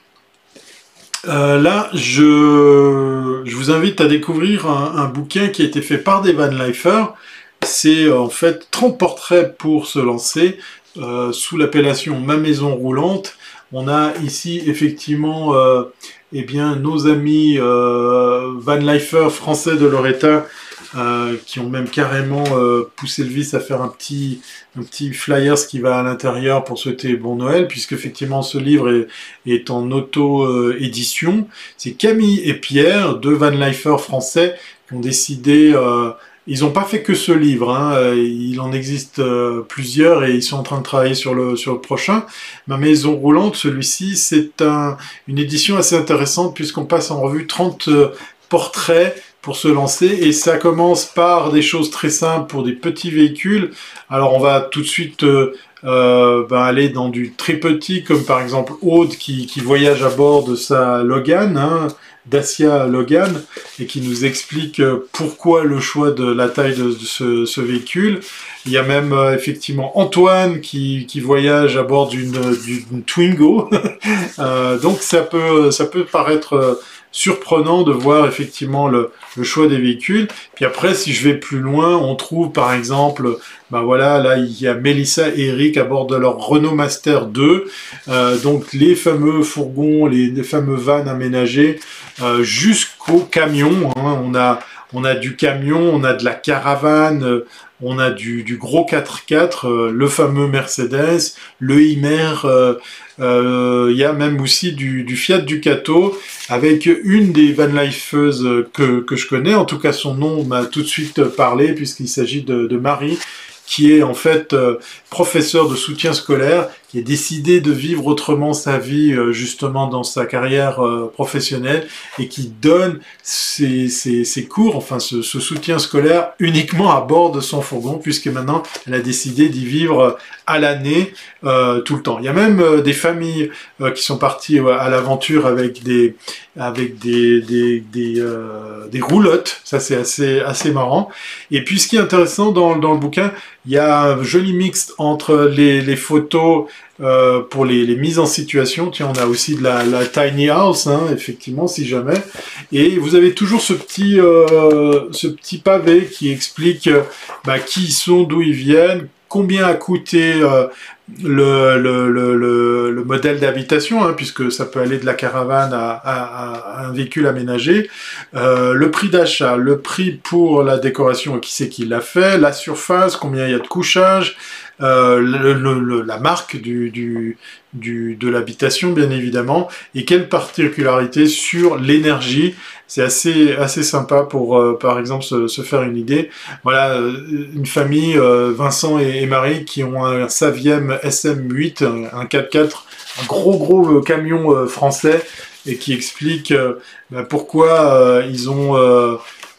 A: euh, là, je, je, vous invite à découvrir un, bouquin qui a été fait par des Van Lifers. C'est euh, en fait 30 portraits pour se lancer sous l'appellation Ma maison roulante. On a ici effectivement eh bien, nos amis Van Lifer français de Loretta euh, qui ont même carrément euh, poussé vice à faire un petit, un petit flyer ce qui va à l'intérieur pour souhaiter bon Noël, puisque effectivement ce livre est, en auto-édition. C'est Camille et Pierre, deux Van Lifer français, qui ont décidé... Euh, ils n'ont pas fait que ce livre, hein, il en existe plusieurs et ils sont en train de travailler sur le, sur le prochain. Ma maison roulante, celui-ci, c'est un, une édition assez intéressante puisqu'on passe en revue 30 portraits pour se lancer et ça commence par des choses très simples pour des petits véhicules. Alors on va tout de suite euh, euh, ben, aller dans du très petit comme par exemple Aude qui, voyage à bord de sa Logan, hein, Dacia Logan et qui nous explique euh, pourquoi le choix de la taille de, ce, ce, véhicule. Il y a même effectivement Antoine qui, qui, voyage à bord d'une Twingo. donc ça peut, ça peut paraître surprenant de voir effectivement le, choix des véhicules. Puis après, si je vais plus loin, on trouve par exemple, ben voilà, là il y a Melissa et Eric à bord de leur Renault Master 2, euh, donc les fameux fourgons, les, fameux vannes aménagés euh, jusqu'au camion. Hein. On a du camion, on a de la caravane, euh, on a du, gros 4x4, euh, le fameux Mercedes, le Imer, euh, il y a même aussi du, Fiat Ducato, avec une des van que, que je connais, en tout cas son nom m'a tout de suite parlé, puisqu'il s'agit de, de Marie, qui est en fait euh, professeur de soutien scolaire, qui a décidé de vivre autrement sa vie euh, justement dans sa carrière euh, professionnelle et qui donne ses, cours, enfin ce, soutien scolaire uniquement à bord de son fourgon, puisque maintenant elle a décidé d'y vivre à l'année tout le temps. Il y a même des familles qui sont parties à l'aventure avec des avec des des, des, des roulottes, ça c'est assez assez marrant. Et puis ce qui est intéressant dans, dans le bouquin, il y a un joli mix entre les, les photos euh, pour les, mises en situation. Tiens, on a aussi de la, tiny house, hein, effectivement, si jamais. Et vous avez toujours ce petit, euh, ce petit pavé qui explique bah, qui ils sont, d'où ils viennent, combien a coûté euh, le, le, le, le modèle d'habitation, hein, puisque ça peut aller de la caravane à, un véhicule aménagé, euh, le prix d'achat, le prix pour la décoration, qui c'est qui l'a fait, la surface, combien il y a de couchage, euh, la marque du, du, du de l'habitation, bien évidemment, et quelle particularité sur l'énergie. C'est assez, assez sympa pour, euh, par exemple, se, faire une idée. Voilà, une famille, Vincent et, Marie, qui ont un Saviem SM8, un, un 4x4, un gros, gros camion français, et qui explique bah, pourquoi ils ont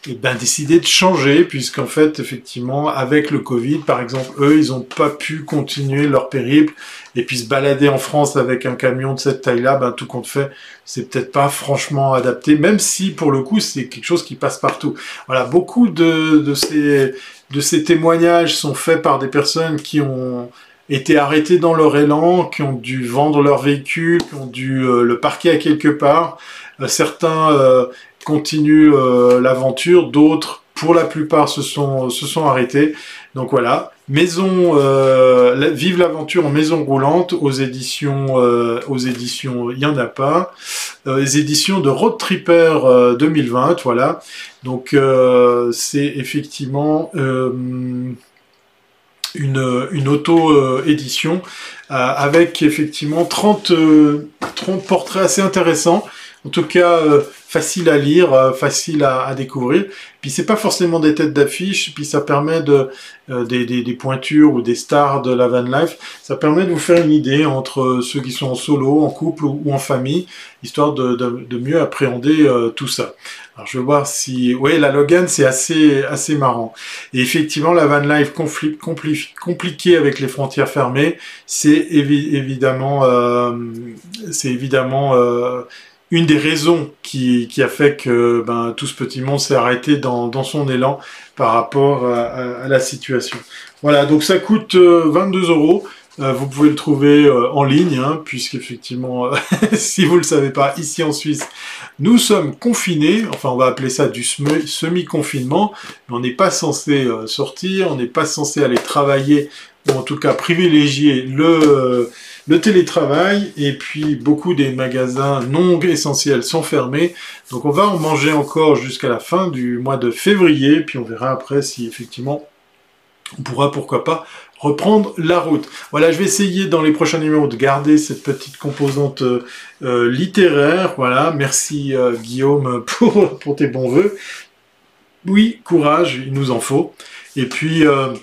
A: et ben, décidé de changer, puisqu'en fait, effectivement, avec le Covid, par exemple, eux, ils n'ont pas pu continuer leur périple, et puis se balader en France avec un camion de cette taille-là, ben, tout compte fait, c'est peut-être pas franchement adapté, même si, pour le coup, c'est quelque chose qui passe partout. Voilà, beaucoup de, de, ces, de ces témoignages sont faits par des personnes qui ont été arrêtés dans leur élan, qui ont dû vendre leur véhicule, qui ont dû euh, le parquer à quelque part. Euh, certains euh, continuent euh, l'aventure, d'autres, pour la plupart, se sont, se sont arrêtés. Donc voilà, maison, euh, vive l'aventure en maison roulante aux éditions, aux éditions, il y en a pas, les éditions de Road Tripper 2020, voilà. Donc c'est effectivement une, une auto-édition avec effectivement 30, 30 portraits assez intéressants. En tout cas, facile à lire, euh, facile à, découvrir. C'est pas forcément des têtes d'affiche, puis ça permet de euh, des, des, pointures ou des stars de la van life. Ça permet de vous faire une idée entre ceux qui sont en solo, en couple ou, en famille, histoire de, de, mieux appréhender euh, tout ça. Alors je vais voir si, oui, la Logan c'est assez assez marrant. Et effectivement, la van life compliquée avec les frontières fermées, c'est évi évidemment, euh, c'est évidemment une des raisons qui, qui, a fait que ben, tout ce petit monde s'est arrêté dans, dans, son élan par rapport à, à, la situation. Voilà, donc ça coûte 22 euh, euros. Euh, vous pouvez le trouver euh, en ligne, hein, puisqu'effectivement, si vous ne le savez pas, ici en Suisse, nous sommes confinés, enfin on va appeler ça du semi-confinement, on n'est pas censé sortir, on n'est pas censé aller travailler, ou en tout cas privilégier le le télétravail et puis beaucoup des magasins non essentiels sont fermés. Donc on va en manger encore jusqu'à la fin du mois de février, puis on verra après si effectivement on pourra pourquoi pas reprendre la route. Voilà, je vais essayer dans les prochains numéros de garder cette petite composante euh, littéraire. Voilà, merci euh, Guillaume pour, tes bons voeux. Oui, courage, il nous en faut. Et puis, euh,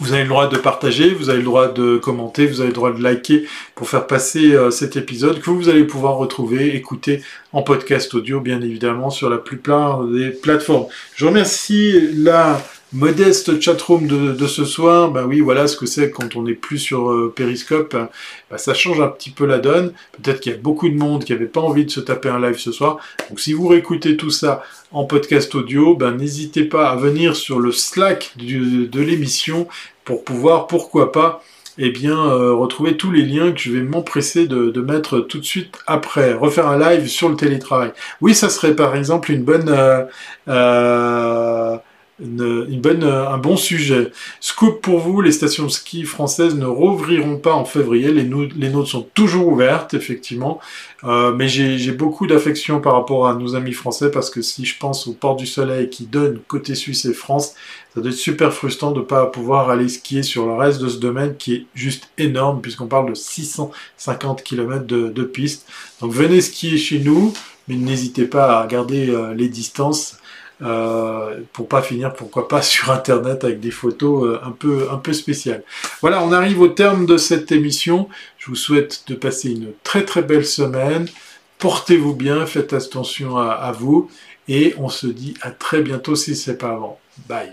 A: vous avez le droit de partager, vous avez le droit de commenter, vous avez le droit de liker pour faire passer euh, cet épisode que vous allez pouvoir retrouver, écouter en podcast audio, bien évidemment, sur la plupart des plateformes. Je remercie la modeste chatroom de, de ce soir, ben oui, voilà ce que c'est quand on n'est plus sur euh, Periscope. Ben, ça change un petit peu la donne. Peut-être qu'il y a beaucoup de monde qui n'avait pas envie de se taper un live ce soir. Donc si vous réécoutez tout ça en podcast audio, ben n'hésitez pas à venir sur le Slack de l'émission pour pouvoir, pourquoi pas, eh bien, euh, retrouver tous les liens que je vais m'empresser de, de, mettre tout de suite après. Refaire un live sur le télétravail. Oui, ça serait par exemple une bonne... Euh, euh, une, bonne, un bon sujet. Scoop pour vous, les stations de ski françaises ne rouvriront pas en février, les, nôtres sont toujours ouvertes, effectivement, euh, mais j'ai beaucoup d'affection par rapport à nos amis français, parce que si je pense au port du soleil qui donne côté Suisse et France, ça doit être super frustrant de ne pas pouvoir aller skier sur le reste de ce domaine qui est juste énorme, puisqu'on parle de 650 km de, de piste. Donc venez skier chez nous, mais n'hésitez pas à garder euh, les distances euh, pour pas finir, pourquoi pas, sur Internet avec des photos euh, un, peu, un peu spéciales. Voilà, on arrive au terme de cette émission. Je vous souhaite de passer une très très belle semaine. Portez-vous bien, faites attention à, vous et on se dit à très bientôt si c'est pas avant. Bye.